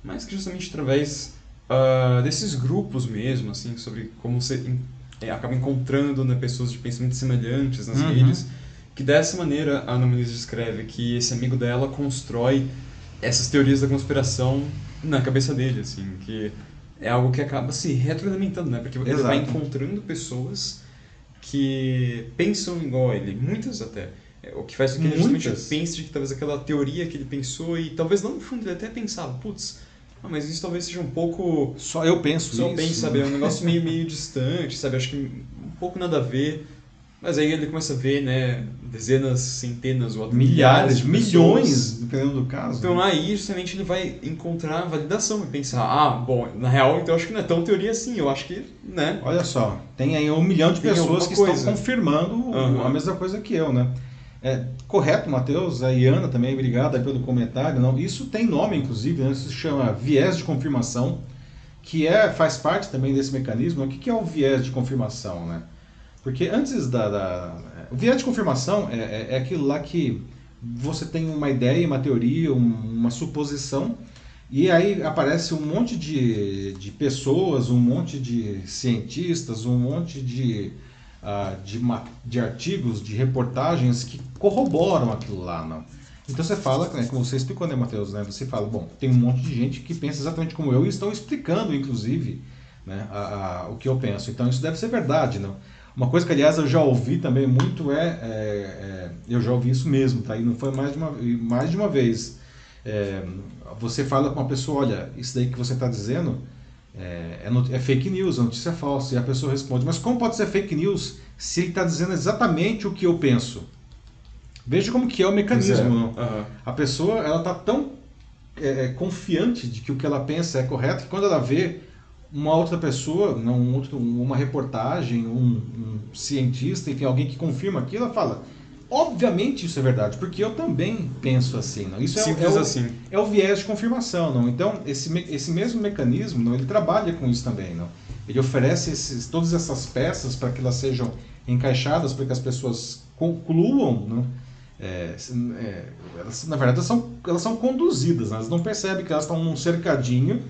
mas que justamente através uh, desses grupos mesmo, assim, sobre como você é, acaba encontrando né, pessoas de pensamentos semelhantes nas uhum. redes, que dessa maneira a Ana Muniz descreve que esse amigo dela constrói essas teorias da conspiração na cabeça dele, assim, que é algo que acaba se retroalimentando, né? Porque ele vai encontrando pessoas que pensam igual a ele, muitas até. É, o que faz com que ele justamente pense de que talvez aquela teoria que ele pensou e talvez não no fundo ele até pensava, putz, ah, mas isso talvez seja um pouco. Só eu penso Só isso. penso, sabe? É um negócio meio, meio distante, sabe? Acho que um pouco nada a ver. Mas aí ele começa a ver, né, dezenas, centenas ou milhares, de milhões, dependendo do caso. Então né? aí justamente ele vai encontrar validação e pensar, ah, bom, na real então acho que não é tão teoria assim, eu acho que, né? Olha só, tem aí um milhão de tem pessoas que coisa. estão confirmando uhum. a mesma coisa que eu, né? É, correto, Matheus, a Iana também, obrigado pelo comentário. Não, isso tem nome, inclusive, né? isso se chama viés de confirmação, que é, faz parte também desse mecanismo. O que é o viés de confirmação? Né? Porque antes da, da O viés de confirmação é, é, é, aquilo lá que você tem uma ideia, uma teoria, uma suposição, e aí aparece um monte de, de pessoas, um monte de cientistas, um monte de uh, de, de artigos, de reportagens que corroboram aquilo lá. Não? Então você fala, né, como você explicou, né, Matheus? Né, você fala, bom, tem um monte de gente que pensa exatamente como eu e estão explicando, inclusive, né, a, a, o que eu penso. Então isso deve ser verdade, não? Uma coisa que, aliás, eu já ouvi também muito é, é, é eu já ouvi isso mesmo, tá? E não foi mais de uma, mais de uma vez. É, você fala com uma pessoa, olha, isso daí que você está dizendo é, é, é, fake news, é notícia falsa. E a pessoa responde, mas como pode ser fake news se ele está dizendo exatamente o que eu penso? Veja como que é o mecanismo. Uhum. A pessoa ela está tão é, é, confiante de que o que ela pensa é correto que quando ela vê uma outra pessoa, não, um outro, uma reportagem, um, um cientista, enfim, alguém que confirma aquilo, ela fala, Obviamente isso é verdade, porque eu também penso assim. Não? Isso é, é, o, assim. é o viés de confirmação. Não? Então, esse, esse mesmo mecanismo, não, ele trabalha com isso também. Não? Ele oferece esses, todas essas peças para que elas sejam encaixadas, para que as pessoas concluam. Não? É, é, elas, na verdade, elas são, elas são conduzidas, né? elas não percebem que elas estão num cercadinho,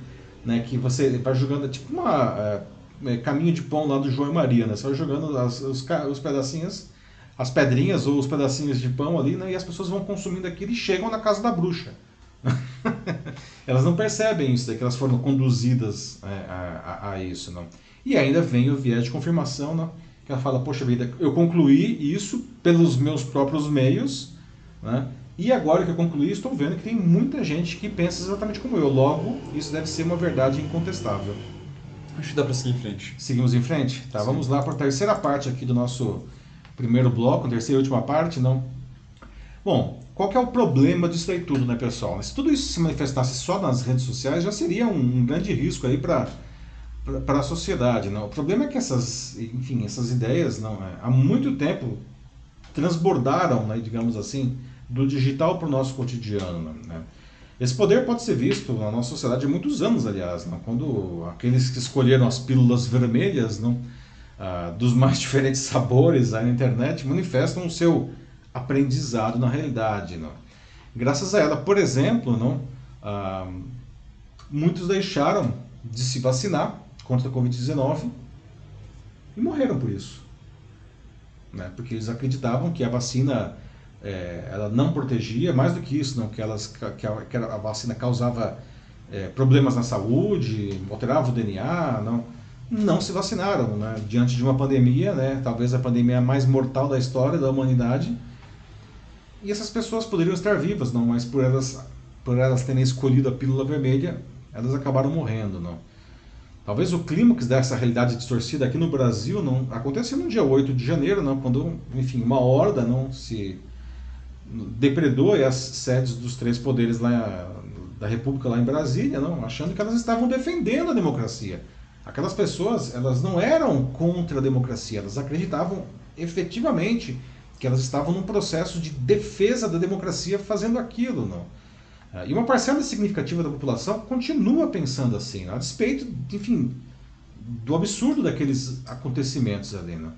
né, que você vai jogando, tipo uma é, é, caminho de pão lá do João e Maria, né? você vai jogando as, os, os pedacinhos as pedrinhas ou os pedacinhos de pão ali, né, e as pessoas vão consumindo aquilo e chegam na casa da bruxa. elas não percebem isso, que elas foram conduzidas é, a, a, a, isso. Não. E ainda vem o viés de confirmação, não, que ela fala, poxa vida, eu concluí isso pelos meus próprios meios, né? E agora que eu concluí, estou vendo que tem muita gente que pensa exatamente como eu. Logo, isso deve ser uma verdade incontestável. Acho que dá para seguir em frente. Seguimos em frente? Tá, Sim. vamos lá para a terceira parte aqui do nosso primeiro bloco, terceira e última parte, não? Bom, qual que é o problema disso aí tudo, né, pessoal? Se tudo isso se manifestasse só nas redes sociais, já seria um, um grande risco aí para para a sociedade, não? O problema é que essas, enfim, essas ideias, não, é, há muito tempo transbordaram, né, digamos assim, do digital para o nosso cotidiano, né? Esse poder pode ser visto na nossa sociedade há muitos anos, aliás, não? quando aqueles que escolheram as pílulas vermelhas, ah, dos mais diferentes sabores na internet, manifestam o seu aprendizado na realidade. Não? Graças a ela, por exemplo, não, ah, muitos deixaram de se vacinar contra a Covid-19 e morreram por isso. Né? Porque eles acreditavam que a vacina é, ela não protegia, mais do que isso, não, que, elas, que, a, que a vacina causava é, problemas na saúde, alterava o DNA, não, não se vacinaram né? diante de uma pandemia, né? talvez a pandemia mais mortal da história da humanidade, e essas pessoas poderiam estar vivas, não, mas por elas, por elas terem escolhido a pílula vermelha, elas acabaram morrendo, não. Talvez o clímax dessa realidade distorcida aqui no Brasil não aconteceu no dia 8 de janeiro, não, quando, enfim, uma horda não se depredou as sedes dos três poderes lá da República lá em Brasília, não, achando que elas estavam defendendo a democracia. Aquelas pessoas, elas não eram contra a democracia, elas acreditavam efetivamente que elas estavam num processo de defesa da democracia fazendo aquilo, não. É, e uma parcela significativa da população continua pensando assim, a despeito, enfim, do absurdo daqueles acontecimentos ali. Não?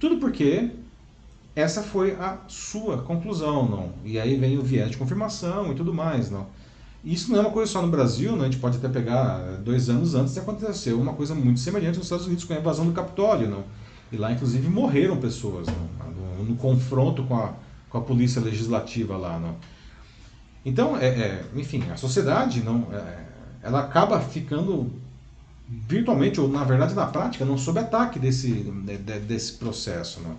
Tudo porque essa foi a sua conclusão, não? E aí vem o viés de confirmação e tudo mais, não? Isso não é uma coisa só no Brasil, não? A gente pode até pegar dois anos antes de acontecer uma coisa muito semelhante nos Estados Unidos com a invasão do Capitólio, não? E lá, inclusive, morreram pessoas não? No, no confronto com a, com a polícia legislativa lá, não? Então, é, é, enfim, a sociedade não, é, ela acaba ficando virtualmente, ou na verdade na prática, não sob ataque desse, de, desse processo. Não.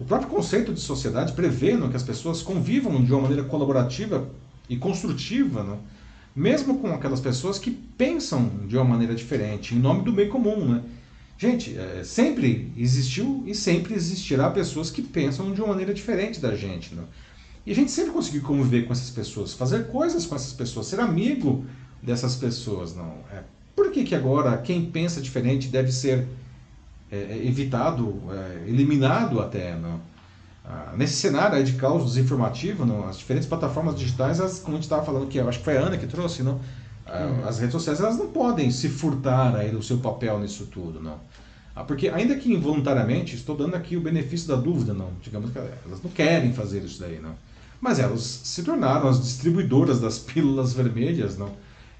O próprio conceito de sociedade prevê não, que as pessoas convivam de uma maneira colaborativa e construtiva, não, mesmo com aquelas pessoas que pensam de uma maneira diferente, em nome do bem comum. Né? Gente, é, sempre existiu e sempre existirá pessoas que pensam de uma maneira diferente da gente. Não? E a gente sempre conseguiu conviver com essas pessoas, fazer coisas com essas pessoas, ser amigo dessas pessoas, não é? Por que, que agora quem pensa diferente deve ser é, é evitado, é, eliminado até, não? Ah, nesse cenário de caos desinformativo, não? as diferentes plataformas digitais, as, como a gente estava falando que acho que foi a Ana que trouxe, não? Ah, uhum. As redes sociais elas não podem se furtar aí do seu papel nisso tudo, não? Ah, porque ainda que involuntariamente, estou dando aqui o benefício da dúvida, não? Digamos que elas não querem fazer isso daí, não? mas elas se tornaram as distribuidoras das pílulas vermelhas, não?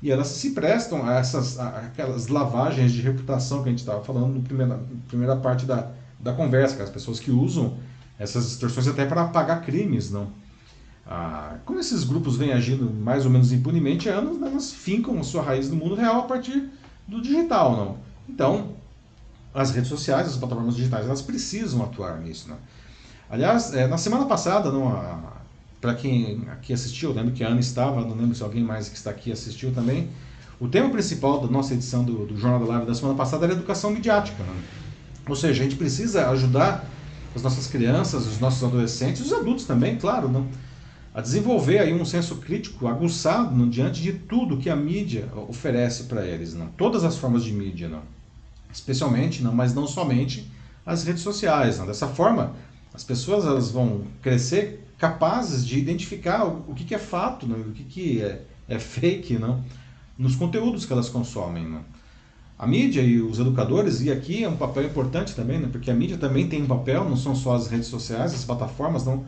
E elas se prestam a essas a, aquelas lavagens de reputação que a gente estava falando na primeira, primeira parte da, da conversa, que as pessoas que usam essas distorções até para apagar crimes, não? Ah, como esses grupos vêm agindo mais ou menos impunemente há anos, elas fincam a sua raiz no mundo real a partir do digital, não? Então, as redes sociais, as plataformas digitais, elas precisam atuar nisso, não? Aliás, é, na semana passada, não, a, para quem aqui assistiu, lembro que a Ana estava, não lembro se alguém mais que está aqui assistiu também. O tema principal da nossa edição do, do Jornal da Live da semana passada era educação midiática. Né? Ou seja, a gente precisa ajudar as nossas crianças, os nossos adolescentes, os adultos também, claro, não? a desenvolver aí um senso crítico aguçado não? diante de tudo que a mídia oferece para eles, não? todas as formas de mídia, não? especialmente, não, mas não somente as redes sociais. Não? Dessa forma, as pessoas elas vão crescer capazes de identificar o, que, que, é fato, né? o que, que é, é, fake não? nos conteúdos que elas consomem. Não? A mídia e os educadores, e aqui é um papel importante também, né? porque a mídia também tem um papel, não são só as redes sociais, as plataformas, não.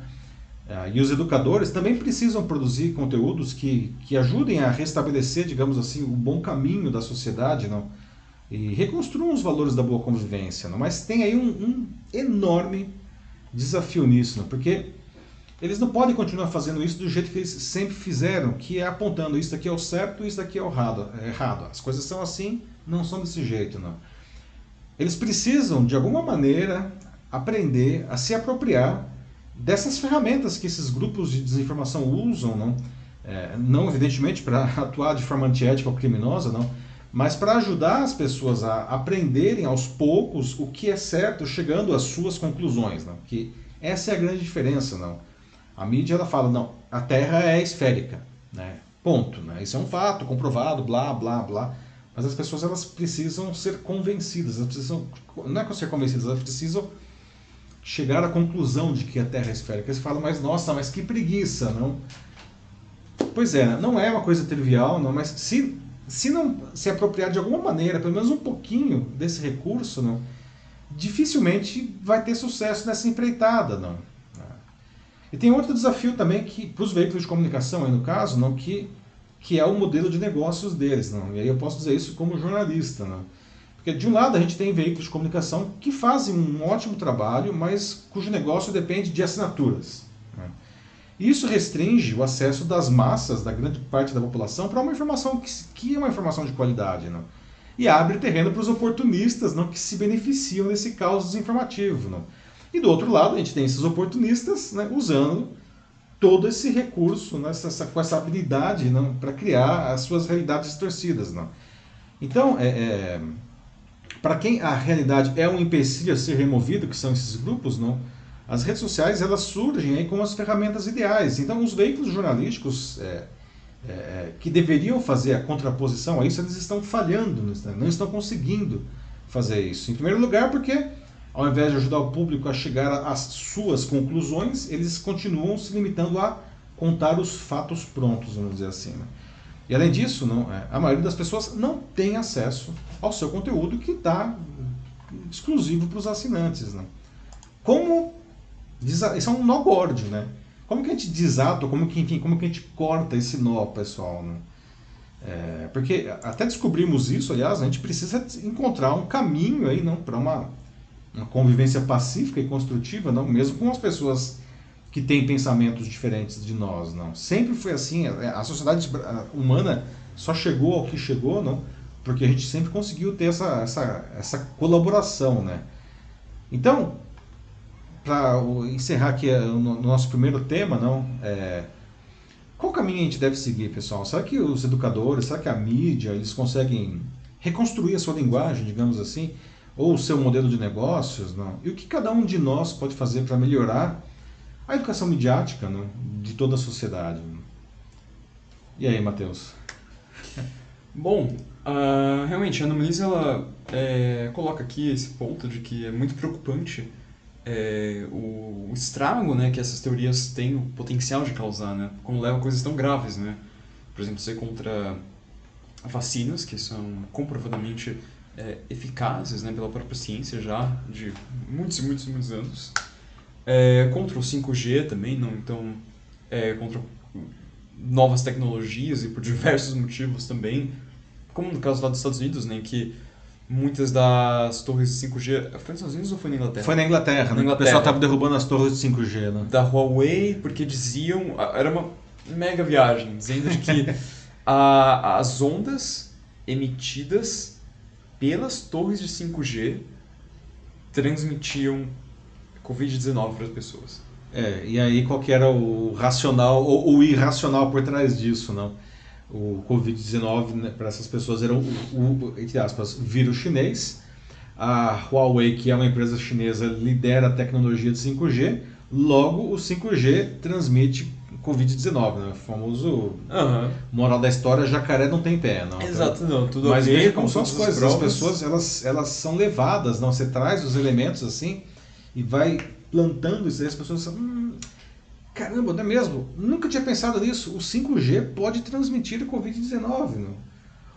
Ah, e os educadores também precisam produzir conteúdos que, que ajudem a restabelecer, digamos assim, o bom caminho da sociedade, não? E reconstruam os valores da boa convivência, não? Mas tem aí um, um enorme desafio nisso, não? Porque eles não podem continuar fazendo isso do jeito que eles sempre fizeram, que é apontando isso daqui é o certo isso daqui é errado. É errado. As coisas são assim, não são desse jeito, não. Eles precisam, de alguma maneira, aprender a se apropriar dessas ferramentas que esses grupos de desinformação usam, não, é, não evidentemente para atuar de forma antiética ou criminosa, não, mas para ajudar as pessoas a aprenderem aos poucos o que é certo, chegando às suas conclusões, não, que essa é a grande diferença, não. A mídia ela fala não, a Terra é esférica, né? Ponto, né? Isso é um fato comprovado, blá blá blá. Mas as pessoas elas precisam ser convencidas, elas precisam não é ser convencidas, elas precisam chegar à conclusão de que a Terra é esférica. Eles falam, mas nossa, mas que preguiça, não? Pois é, não é uma coisa trivial, não, mas se, se não se apropriar de alguma maneira, pelo menos um pouquinho desse recurso, não, dificilmente vai ter sucesso nessa empreitada, não. E tem outro desafio também que para os veículos de comunicação, aí no caso, não, que, que é o modelo de negócios deles, não. E aí eu posso dizer isso como jornalista, não. Porque de um lado a gente tem veículos de comunicação que fazem um ótimo trabalho, mas cujo negócio depende de assinaturas. Né? Isso restringe o acesso das massas, da grande parte da população, para uma informação que, que, é uma informação de qualidade. Não? E abre terreno para os oportunistas não, que se beneficiam desse caos desinformativo. Não? E do outro lado, a gente tem esses oportunistas né, usando todo esse recurso, né, essa, com essa habilidade para criar as suas realidades distorcidas. Não? Então, é, é para quem a realidade é um empecilho a ser removido, que são esses grupos, não, as redes sociais elas surgem aí como as ferramentas ideais. Então, os veículos jornalísticos é, é, que deveriam fazer a contraposição a isso, eles estão falhando, né? não estão conseguindo fazer isso. Em primeiro lugar, porque ao invés de ajudar o público a chegar às suas conclusões, eles continuam se limitando a contar os fatos prontos, vamos dizer assim. Né? E além disso, não, é, a maioria das pessoas não tem acesso ao seu conteúdo que está exclusivo para os assinantes. Né? Como isso é um nó gordo, né? Como que a gente desata, como que, enfim, como que a gente corta esse nó, pessoal? Né? É, porque até descobrimos isso, aliás, a gente precisa encontrar um caminho aí, não, para uma, uma convivência pacífica e construtiva, não, mesmo com as pessoas que têm pensamentos diferentes de nós, não. Sempre foi assim. A sociedade humana só chegou ao que chegou, não, porque a gente sempre conseguiu ter essa, essa, essa colaboração, né? Então, para encerrar aqui é, no nosso primeiro tema, não, é, qual caminho a gente deve seguir, pessoal? Será que os educadores, será que a mídia, eles conseguem reconstruir a sua linguagem, digamos assim, ou o seu modelo de negócios, não? E o que cada um de nós pode fazer para melhorar a educação midiática né, de toda a sociedade. E aí, Matheus? Bom, uh, realmente, a Ana Muniz, ela é, coloca aqui esse ponto de que é muito preocupante é, o, o, estrago né, que essas teorias têm o potencial de causar, né, quando levam a coisas tão graves. Né? Por exemplo, ser contra vacinas, que são comprovadamente é, eficazes né, pela própria ciência já de muitos e muitos, muitos anos. É, contra o 5G também, não, então, é, contra novas tecnologias e por diversos motivos também, como no caso lá dos Estados Unidos, né, que muitas das torres de 5G. Foi nos Estados Unidos ou foi na Inglaterra? Foi na Inglaterra, na né? Inglaterra. O pessoal estava derrubando as torres de 5G, né? Da Huawei, porque diziam. Era uma mega viagem, dizendo de que a, as ondas emitidas pelas torres de 5G transmitiam Covid-19 para as pessoas. É, e aí qual que era o racional ou o irracional por trás disso, não? O Covid-19 né, para essas pessoas era o, o, entre aspas, vírus chinês. A Huawei, que é uma empresa chinesa, lidera a tecnologia de 5G. Logo, o 5G transmite Covid-19, né? O famoso uhum. moral da história, jacaré não tem pé, não. Exato, não, tudo Mas veja como são as coisas, as pessoas elas, elas são levadas, não? Você traz os elementos assim e vai plantando isso aí, as pessoas falam, hum, caramba, não é mesmo? Nunca tinha pensado nisso. O 5G pode transmitir o Covid-19,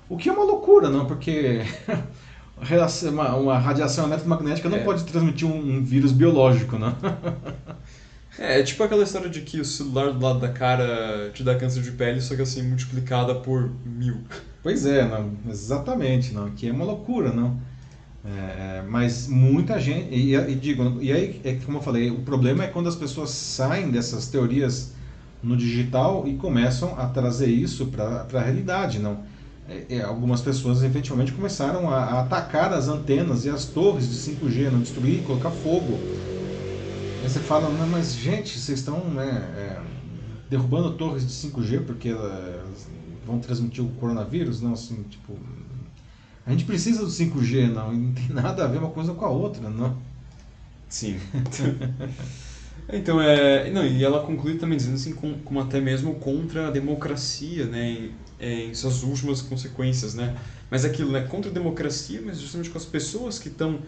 O que é uma loucura, não? Porque uma, uma radiação eletromagnética não é. pode transmitir um, um, vírus biológico, não? É, é tipo aquela história de que o celular do lado da cara te dá câncer de pele, só que assim, multiplicada por mil. Pois é, não, exatamente, não, que é uma loucura, não. É, mas muita gente, e, e, digo, e aí, é como eu falei, o problema é quando as pessoas saem dessas teorias no digital e começam a trazer isso para a realidade, não? é, é, algumas pessoas efetivamente começaram a, a, atacar as antenas e as torres de 5G, não destruir, colocar fogo. Aí você fala, não, mas gente, vocês estão né, é, derrubando torres de 5G porque elas vão transmitir o coronavírus? Não, assim, tipo. A gente precisa do 5G, não, e não tem nada a ver uma coisa com a outra, não. Sim. então, é. Não, e ela conclui também dizendo assim, como, como até mesmo contra a democracia, né? em suas últimas consequências, né? Mas aquilo, né? Contra a democracia, mas justamente com as pessoas que estão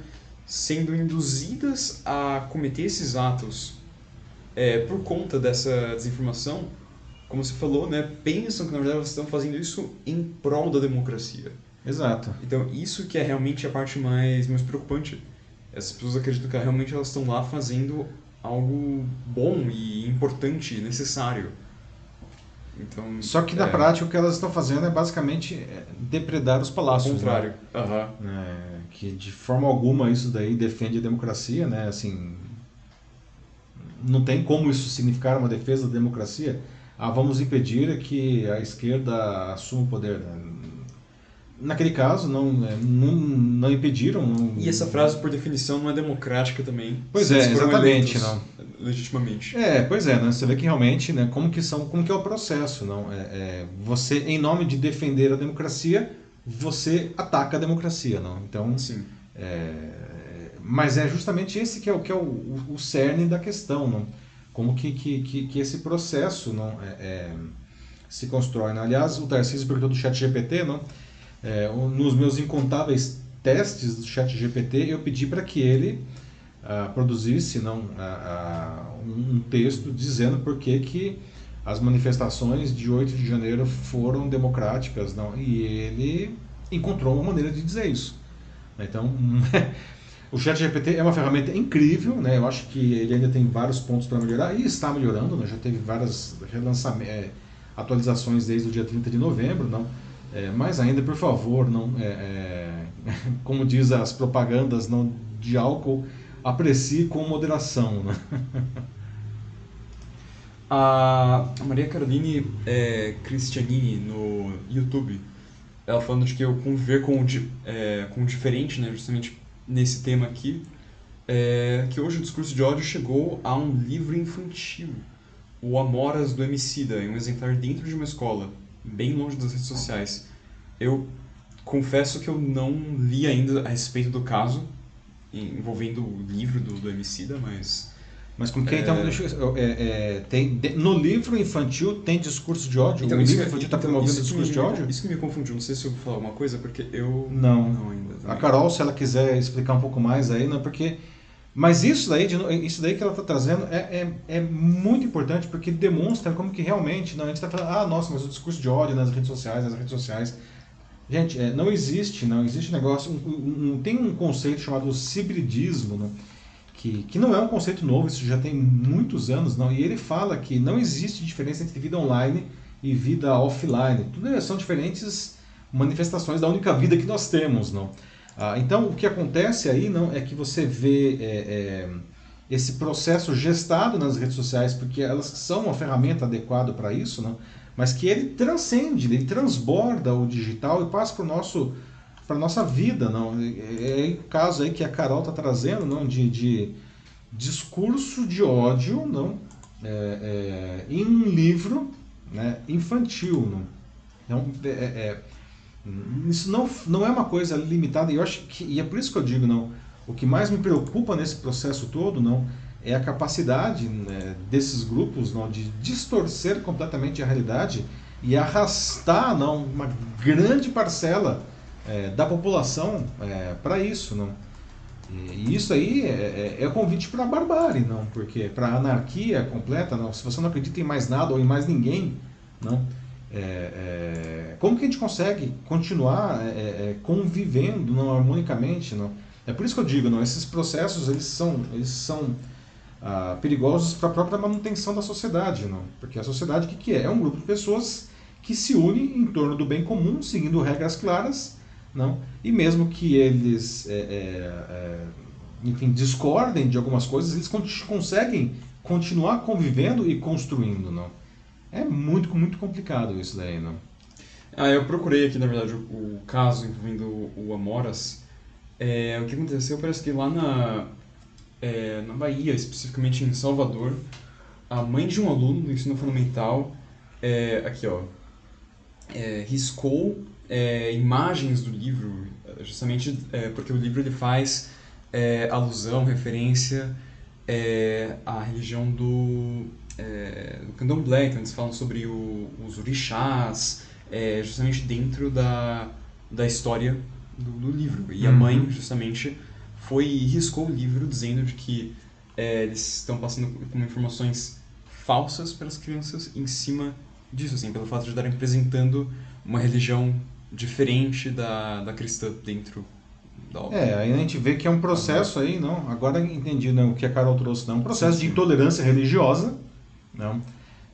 sendo induzidas a cometer esses atos é, por conta dessa desinformação, como você falou, né? Pensam que na verdade elas estão fazendo isso em prol da democracia. Exato. Então isso que é realmente a parte mais mais preocupante. Essas pessoas acreditam que realmente elas estão lá fazendo algo bom e importante, necessário. Então, Só que na é... prática o que elas estão fazendo é basicamente é, depredar os palácios. Ao contrário. Né? Uhum. É, que de forma alguma isso daí defende a democracia, né? Assim, não tem como isso significar uma defesa da democracia. Ah, vamos impedir que a esquerda assuma o poder. Né? Naquele caso, não, né, não, não impediram. Não... E essa frase, por definição, não é democrática também. Pois é, exatamente. Não. Legitimamente. É, pois é, né? você vê que realmente, né, como que são, como que é o processo, não? É, é, você, em nome de defender a democracia, você ataca a democracia, não? Então, Sim. É, mas é justamente esse que é o que é o, o cerne da questão, não? Como que, que, que, que esse processo, não, é, é se constrói. Não? Aliás, o Tarcísio perguntou do Chat GPT, não? É, nos meus incontáveis testes do Chat GPT, eu pedi para que ele uh, produzisse não, uh, uh, um texto dizendo por que, que as manifestações de 8 de janeiro foram democráticas. Não, e ele encontrou uma maneira de dizer isso. Então, o Chat GPT é uma ferramenta incrível, né? eu acho que ele ainda tem vários pontos para melhorar e está melhorando, né? já teve várias relançamentos, é, atualizações desde o dia 30 de novembro. Não? É, mas ainda, por favor, não, é, é, como diz as propagandas não, de álcool, aprecie com moderação. Né? A Maria Caroline é, Cristianini no YouTube, ela falando de que eu conviver com o, é, com o diferente, né, justamente nesse tema aqui, é, que hoje o discurso de ódio chegou a um livro infantil, O Amoras do Emicida, em um exemplar dentro de uma escola bem longe das redes sociais. Eu confesso que eu não li ainda a respeito do caso envolvendo o livro do, do Emicida, mas... Mas com quem então, é... então deixa, é, é, tem no livro infantil tem discurso de ódio? Então, o livro infantil está então, promovendo discurso de ódio? Isso que me confundiu. Não sei se eu vou falar alguma coisa porque eu não, não ainda. Também. A Carol, se ela quiser explicar um pouco mais aí, não porque mas isso daí, isso daí que ela está trazendo é, é, é, muito importante porque demonstra como que realmente, não, a gente está falando, ah, nossa, mas o discurso de ódio nas redes sociais, nas redes sociais. Gente, é, não existe, não existe negócio, um, um, tem um conceito chamado cibridismo, né, que, que não é um conceito novo, isso já tem muitos anos, não, e ele fala que não existe diferença entre vida online e vida offline. Tudo são diferentes manifestações da única vida que nós temos, não. Ah, então, o que acontece aí não é que você vê é, é, esse processo gestado nas redes sociais, porque elas são uma ferramenta adequada para isso, não? mas que ele transcende, ele transborda o digital e passa para nosso para nossa vida, não? É, é o caso aí que a Carol está trazendo, não, de, de, discurso de ódio, não, é, é, em um livro, né, infantil, não. Então, é, é isso não, não é uma coisa limitada, e eu acho que, e é por isso que eu digo, não, o que mais me preocupa nesse processo todo, não, é a capacidade né, desses grupos não, de distorcer completamente a realidade e arrastar não, uma grande parcela é, da população é, para isso. Não. E isso aí é, é, é convite para a barbárie, não, porque para a anarquia completa, não, se você não acredita em mais nada ou em mais ninguém, não, é, é, como que a gente consegue continuar convivendo não, harmonicamente? Não? É por isso que eu digo, não, esses processos eles são, eles são ah, perigosos para a própria manutenção da sociedade, não? porque a sociedade o que, que é? É um grupo de pessoas que se une em torno do bem comum, seguindo regras claras, não? e mesmo que eles é, é, enfim, discordem de algumas coisas, eles conseguem continuar convivendo e construindo. Não? É muito, muito complicado isso daí, não? Ah, eu procurei aqui, na verdade, o, o caso envolvendo o, o Amoras. É, o que aconteceu parece que lá na, é, na Bahia, especificamente em Salvador, a mãe de um aluno do ensino fundamental, é, aqui ó, é, riscou é, imagens do livro, justamente é, porque o livro ele faz é, alusão, referência é, à religião do, é, do candomblé, então eles falam sobre o, os orixás, é, justamente dentro da, da história do, do livro. E a Uhum. mãe, justamente, foi e riscou o livro dizendo de que é, eles estão passando com informações falsas para as crianças em cima disso, assim, pelo fato de estarem apresentando uma religião diferente da, da cristã dentro da obra. É, aí a gente vê que é um processo aí, não? Agora entendi né, o que a Carol trouxe, não? Um processo de intolerância religiosa, não?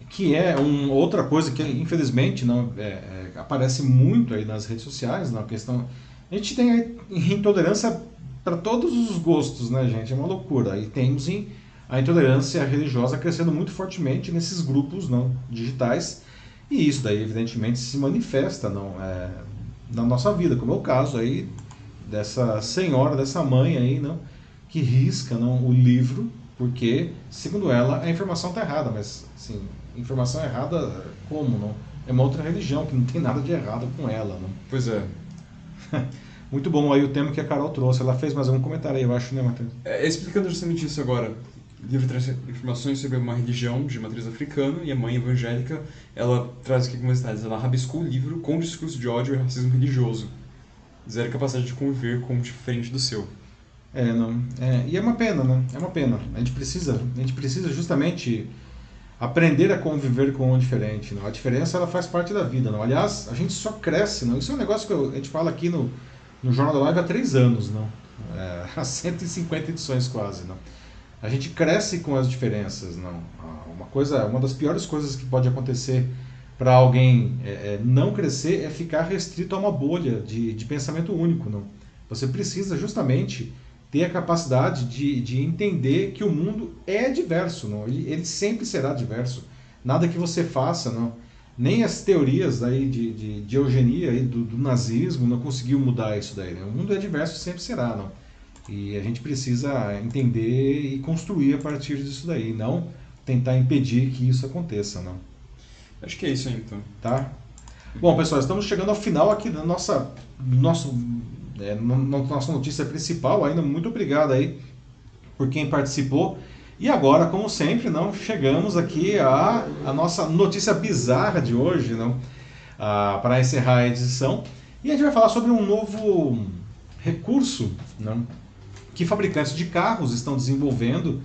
Que é um, outra coisa que infelizmente não é, é, aparece muito aí nas redes sociais, não? A questão a gente tem aí intolerância para todos os gostos, né, gente? É uma loucura. E temos em- a intolerância religiosa crescendo muito fortemente nesses grupos não digitais. E isso daí, evidentemente, se manifesta não, é, na nossa vida, como é o caso aí dessa senhora, dessa mãe aí, não, que risca não, o livro, porque, segundo ela, a informação está errada, mas, assim, informação errada como, não? É uma outra religião, que não tem nada de errado com ela, não? Pois é. Muito bom aí o tema que a Carol trouxe. Ela fez mais algum comentário aí, eu acho, né, Matheus? É, explicando justamente isso agora. Livro traz informações sobre uma religião de matriz africana e a mãe evangélica, ela traz aqui algumas detalhes. Ela rabiscou o livro com discurso de ódio e racismo religioso. Zero capacidade de conviver com o diferente do seu. É, não. É, e é uma pena, né? É uma pena. A gente precisa, a gente precisa justamente aprender a conviver com o diferente. Não? A diferença ela faz parte da vida. Não? Aliás, a gente só cresce. Não? Isso é um negócio que a gente fala aqui no, no Jornal da Live há três anos, não? É, há 150 edições quase, não? A gente cresce com as diferenças, não? Ah, Uma coisa, uma das piores coisas que pode acontecer para alguém é, é, não crescer é ficar restrito a uma bolha de, de pensamento único, não? Você precisa justamente ter a capacidade de, de entender que o mundo é diverso, não? Ele, ele sempre será diverso. Nada que você faça, não? Nem as teorias aí de, de, de eugenia aí do, do nazismo não conseguiu mudar isso daí. Né? O mundo é diverso sempre será, não? E a gente precisa entender e construir a partir disso daí, não tentar impedir que isso aconteça, não? Acho que é isso aí, então. Tá? Bom, pessoal, estamos chegando ao final aqui da nossa, nosso, é, no- no- nossa notícia principal. Ainda muito obrigado aí por quem participou. E agora, como sempre, não chegamos aqui à, à nossa notícia bizarra de hoje, não? Ah, para encerrar a edição. E a gente vai falar sobre um novo recurso, não? Que fabricantes de carros estão desenvolvendo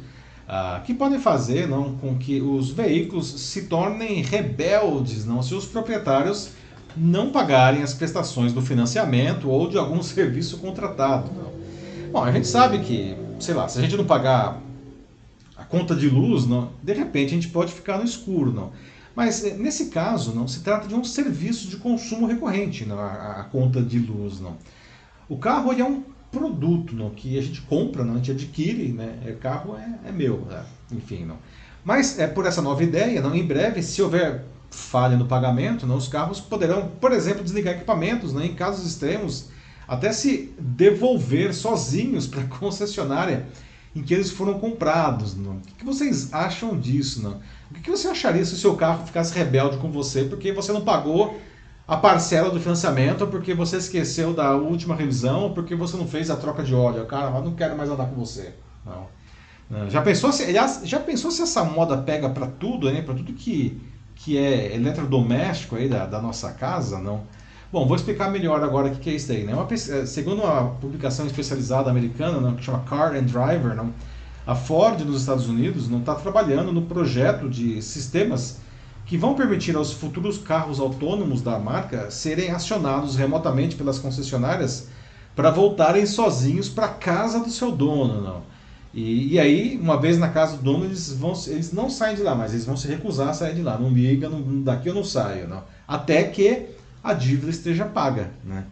ah, que podem fazer não, com que os veículos se tornem rebeldes não, se os proprietários não pagarem as prestações do financiamento ou de algum serviço contratado. Não. Bom, a gente sabe que, sei lá, se a gente não pagar a conta de luz, não, de repente a gente pode ficar no escuro. Não. Mas eh, nesse caso, não se trata de um serviço de consumo recorrente, não, a, a conta de luz. Não. O carro é um produto não, que a gente compra, não, a gente adquire, né? É, carro é, é meu, né? enfim. Não. Mas é por essa nova ideia, não, em breve, se houver falha no pagamento, não, os carros poderão, por exemplo, desligar equipamentos, né, em casos extremos, até se devolver sozinhos para a concessionária em que eles foram comprados. Não? O que vocês acham disso? Não? O que você acharia se o seu carro ficasse rebelde com você porque você não pagou a parcela do financiamento, porque você esqueceu da última revisão, ou porque você não fez a troca de óleo? Cara, eu não quero mais andar com você. Não. Não. Já pensou se, aliás, já pensou se essa moda pega para tudo, né? Para tudo que, que é eletrodoméstico aí da, da nossa casa, não? Bom, vou explicar melhor agora o que é isso daí. Né? Uma, eh, segundo uma publicação especializada americana, que chama Car and Driver, não, a Ford nos Estados Unidos não está trabalhando no projeto de sistemas que vão permitir aos futuros carros autônomos da marca serem acionados remotamente pelas concessionárias para voltarem sozinhos para a casa do seu dono, não. E, e aí, uma vez na casa do dono, eles, vão, eles não saem de lá, mas eles vão se recusar a sair de lá. Não liga, não, daqui eu não saio, não. Até que a dívida esteja paga, né?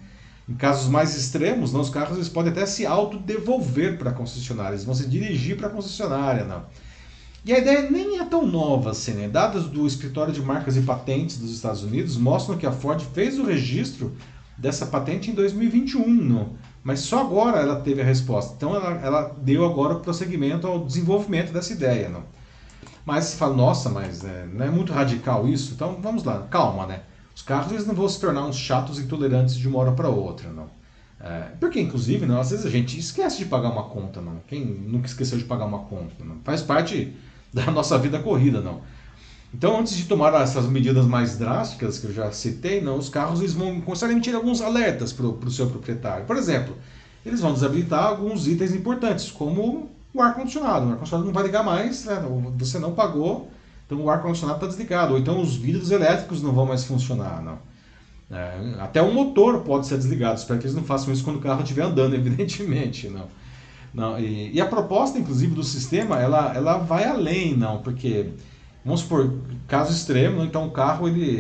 Em casos mais extremos, não, os carros eles podem até se autodevolver para a concessionária, eles vão se dirigir para a concessionária, não. E a ideia nem é tão nova assim, né? Dados do Escritório de Marcas e Patentes dos Estados Unidos mostram que a Ford fez o registro dessa patente em 2021, não? mas só agora ela teve a resposta. Então ela, ela deu agora o prosseguimento ao desenvolvimento dessa ideia. Não? Mas você fala, nossa, mas é, não é muito radical isso? Então vamos lá, calma, né? Os carros eles não vão se tornar uns chatos intolerantes de uma hora para outra, não. É, porque, inclusive, não, às vezes a gente esquece de pagar uma conta, não. Quem nunca esqueceu de pagar uma conta? Não? Faz parte da nossa vida corrida, não. Então, antes de tomar essas medidas mais drásticas que eu já citei, não, os carros eles vão começar a emitir alguns alertas para o seu proprietário. Por exemplo, eles vão desabilitar alguns itens importantes, como o ar-condicionado. O ar-condicionado não vai ligar mais, né? você não pagou, então o ar-condicionado está desligado. Ou então os vidros elétricos não vão mais funcionar. Não. É, até o motor pode ser desligado. Espero que eles não façam isso quando o carro estiver andando, evidentemente. Não. Não, e, e, a proposta, inclusive, do sistema, ela, ela vai além, não, porque, vamos supor, caso extremo, então o carro ele está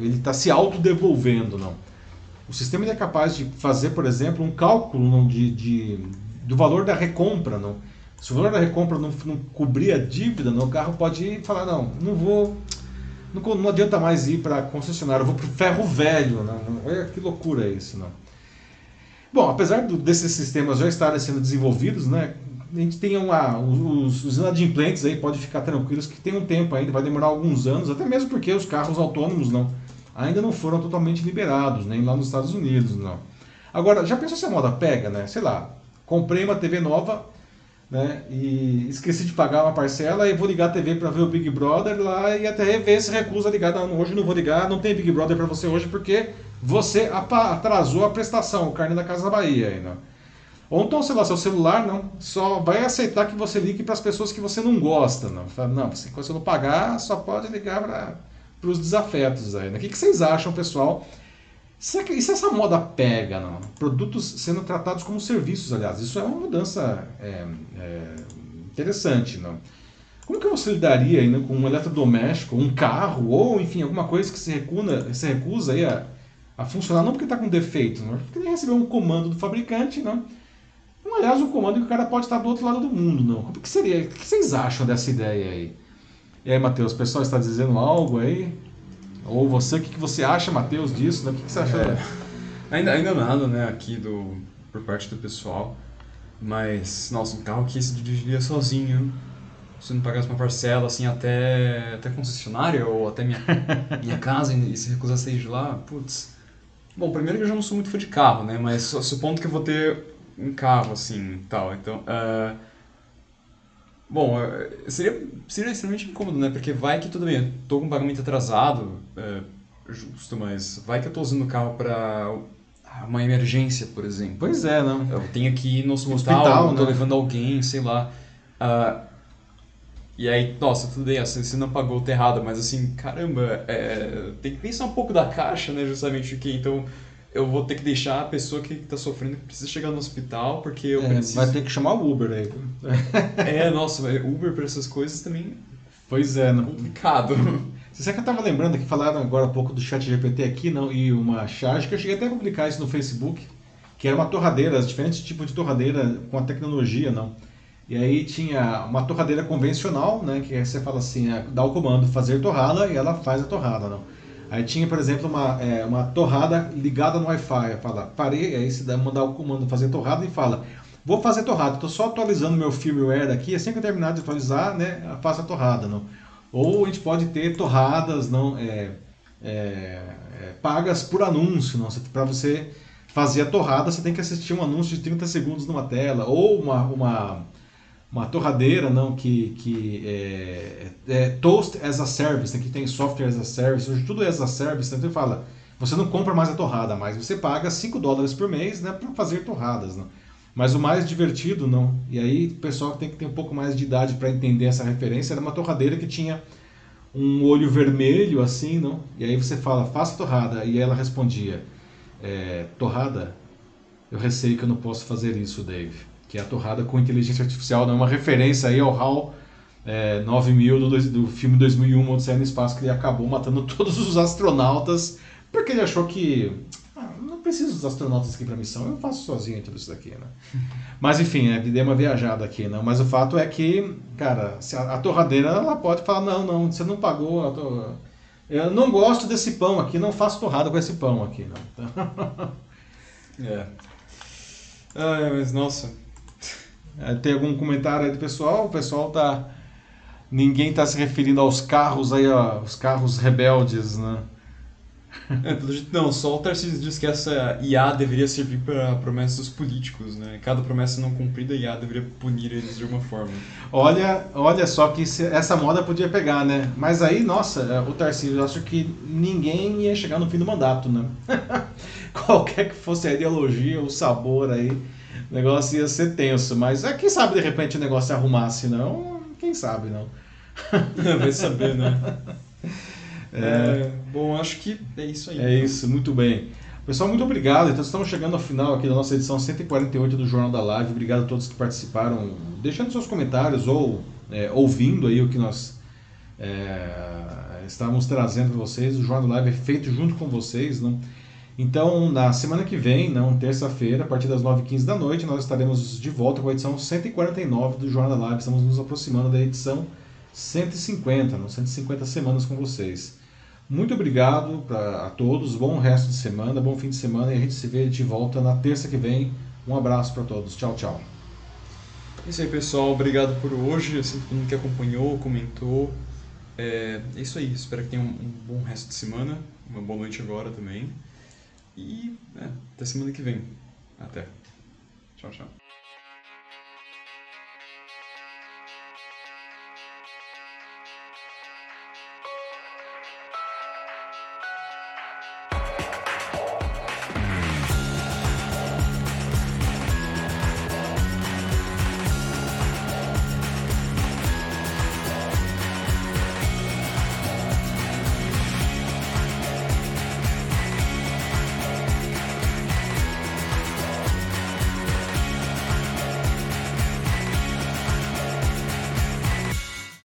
ele, ele se autodevolvendo, não. O sistema é capaz de fazer, por exemplo, um cálculo não, de, de, do valor da recompra, não. Se o valor da recompra não, não cobrir a dívida, não, o carro pode falar, não, não vou, não, não adianta mais ir para concessionário, eu vou para o ferro velho, não, olha que loucura isso, não. Bom, apesar do, desses sistemas já estarem sendo desenvolvidos, né, a gente tem uma, os, os inadimplentes aí pode ficar tranquilos que tem um tempo ainda, vai demorar alguns anos, até mesmo porque os carros autônomos não ainda não foram totalmente liberados, nem lá nos Estados Unidos, não. Agora, já pensou se a moda pega, né? Sei lá, comprei uma TV nova, né? E esqueci de pagar uma parcela e vou ligar a TV para ver o Big Brother lá e até ver se recusa ligar. Não, hoje não vou ligar, não tem Big Brother para você hoje porque você atrasou a prestação, o carne da Casa Bahia ainda. Ou então, sei lá, seu celular não só vai aceitar que você ligue para as pessoas que você não gosta, não. Não, se você não pagar, só pode ligar para os desafetos aí. Né? O que, que vocês acham, pessoal? E se essa moda pega, não? Produtos sendo tratados como serviços, aliás, isso é uma mudança é, é, interessante, não? Como que você lidaria ainda com um eletrodoméstico, um carro, ou enfim, alguma coisa que se recusa, se recusa aí a, a funcionar, não porque está com defeito, não? porque ele recebeu um comando do fabricante, não? Então, aliás, um comando que o cara pode estar do outro lado do mundo, não? Como que seria? O que vocês acham dessa ideia aí? E aí, Matheus, o pessoal está dizendo algo aí? Ou você, o que, que você acha, Matheus, disso? Né? O que, que você acha? É, ainda, ainda nada, né, aqui do, por parte do pessoal. Mas, nossa, um carro que se dirigiria sozinho, se não pagasse uma parcela, assim, até, até concessionária ou até minha, minha casa e se recusasse a ir de lá, putz. Bom, primeiro que eu já não sou muito fã de carro, né, mas supondo que eu vou ter um carro, assim, tal, então... Uh, Bom, é, seria, seria extremamente incômodo, né? Porque vai que tudo bem, eu tô com pagamento atrasado, é, justo, mas vai que eu tô usando o carro para uma emergência, por exemplo. Pois é, não. Eu tenho que ir no hospital, hospital tô né? levando alguém, sei lá. Uh, e aí, nossa, tudo bem, assim, você não pagou o errado, mas assim, caramba, é, tem que pensar um pouco da caixa, né? Justamente o que então eu vou ter que deixar a pessoa que está sofrendo que precisa chegar no hospital porque eu é, preciso. Vai ter que chamar o Uber aí. é, nossa, Uber para essas coisas também. Pois é, não. complicado. Você sabe que eu estava lembrando que falaram agora há pouco do chat GPT aqui, não? E uma charge que eu cheguei até a publicar isso no Facebook, que era uma torradeira, diferentes tipos de torradeira com a tecnologia, não? E aí tinha uma torradeira convencional, né? Que você fala assim, é, dá o comando fazer torrada e ela faz a torrada, não? Aí tinha, por exemplo, uma, é, uma torrada ligada no Wi-Fi. Fala, parei, aí você mandar o comando fazer torrada e fala, vou fazer torrada, estou só atualizando meu firmware aqui, assim que eu terminar de atualizar, né, faça a torrada. Não? Ou a gente pode ter torradas não é, é, é, pagas por anúncio, não? Para você fazer a torrada, você tem que assistir um anúncio de 30 segundos numa tela, ou uma, uma uma torradeira não que, que é, é, Toast as a Service, né, que tem software as a Service, hoje tudo é as a Service, então ele fala, você não compra mais a torrada, mas você paga 5 dólares por mês né, para fazer torradas. Não? Mas o mais divertido, não, e aí o pessoal tem que ter um pouco mais de idade para entender essa referência, era uma torradeira que tinha um olho vermelho assim, não? E aí você fala, faça torrada, e ela respondia, é, torrada? Eu receio que eu não posso fazer isso, Dave que é a torrada com inteligência artificial, né? uma referência aí ao HAL é, 9000 do, do filme 2001, Odisseia no Espaço, que ele acabou matando todos os astronautas, porque ele achou que ah, não preciso dos astronautas aqui para missão, eu faço sozinho tudo isso daqui, né? Mas enfim, é, dei uma viajada aqui, não. Mas o fato é que, cara, a, a, torradeira ela pode falar não, não, você não pagou, eu não gosto desse pão aqui, não faço torrada com esse pão aqui, não. é. Ah, mas nossa. É, tem algum comentário aí do pessoal? O pessoal tá ninguém está se referindo aos carros aí, ó, os carros rebeldes, né? É, não, só o Tarcísio diz que essa IA deveria servir para promessas dos políticos, né? Cada promessa não cumprida, a IA deveria punir eles de alguma forma. Olha, olha só que essa moda podia pegar, né? Mas aí, nossa, é, o Tarcísio, eu acho que ninguém ia chegar no fim do mandato, né? Qualquer que fosse a ideologia, o sabor aí, o negócio ia ser tenso. Mas é, quem sabe de repente o negócio se arrumasse, não? Quem sabe, não? Vai saber, né? É... é... bom, acho que é isso aí. É isso, muito bem. Pessoal, muito obrigado. Então, estamos chegando ao final aqui da nossa edição 148 do Jornal da Live. Obrigado a todos que participaram, deixando seus comentários ou é, ouvindo aí o que nós é, estamos trazendo para vocês. O Jornal da Live é feito junto com vocês, não? Então, na semana que vem, não, terça-feira, a partir das 9h15 da noite, nós estaremos de volta com a edição 149 do Jornal da Live. Estamos nos aproximando da edição 150, não, 150 semanas com vocês. Muito obrigado pra, a todos, bom resto de semana, bom fim de semana e a gente se vê de volta na terça que vem. Um abraço para todos, tchau, tchau. É isso aí, pessoal. Obrigado por hoje. Assim, todo mundo que acompanhou, comentou. É, é isso aí. Espero que tenham um, um bom resto de semana. Uma boa noite agora também. E é, até semana que vem. Até. Tchau, tchau.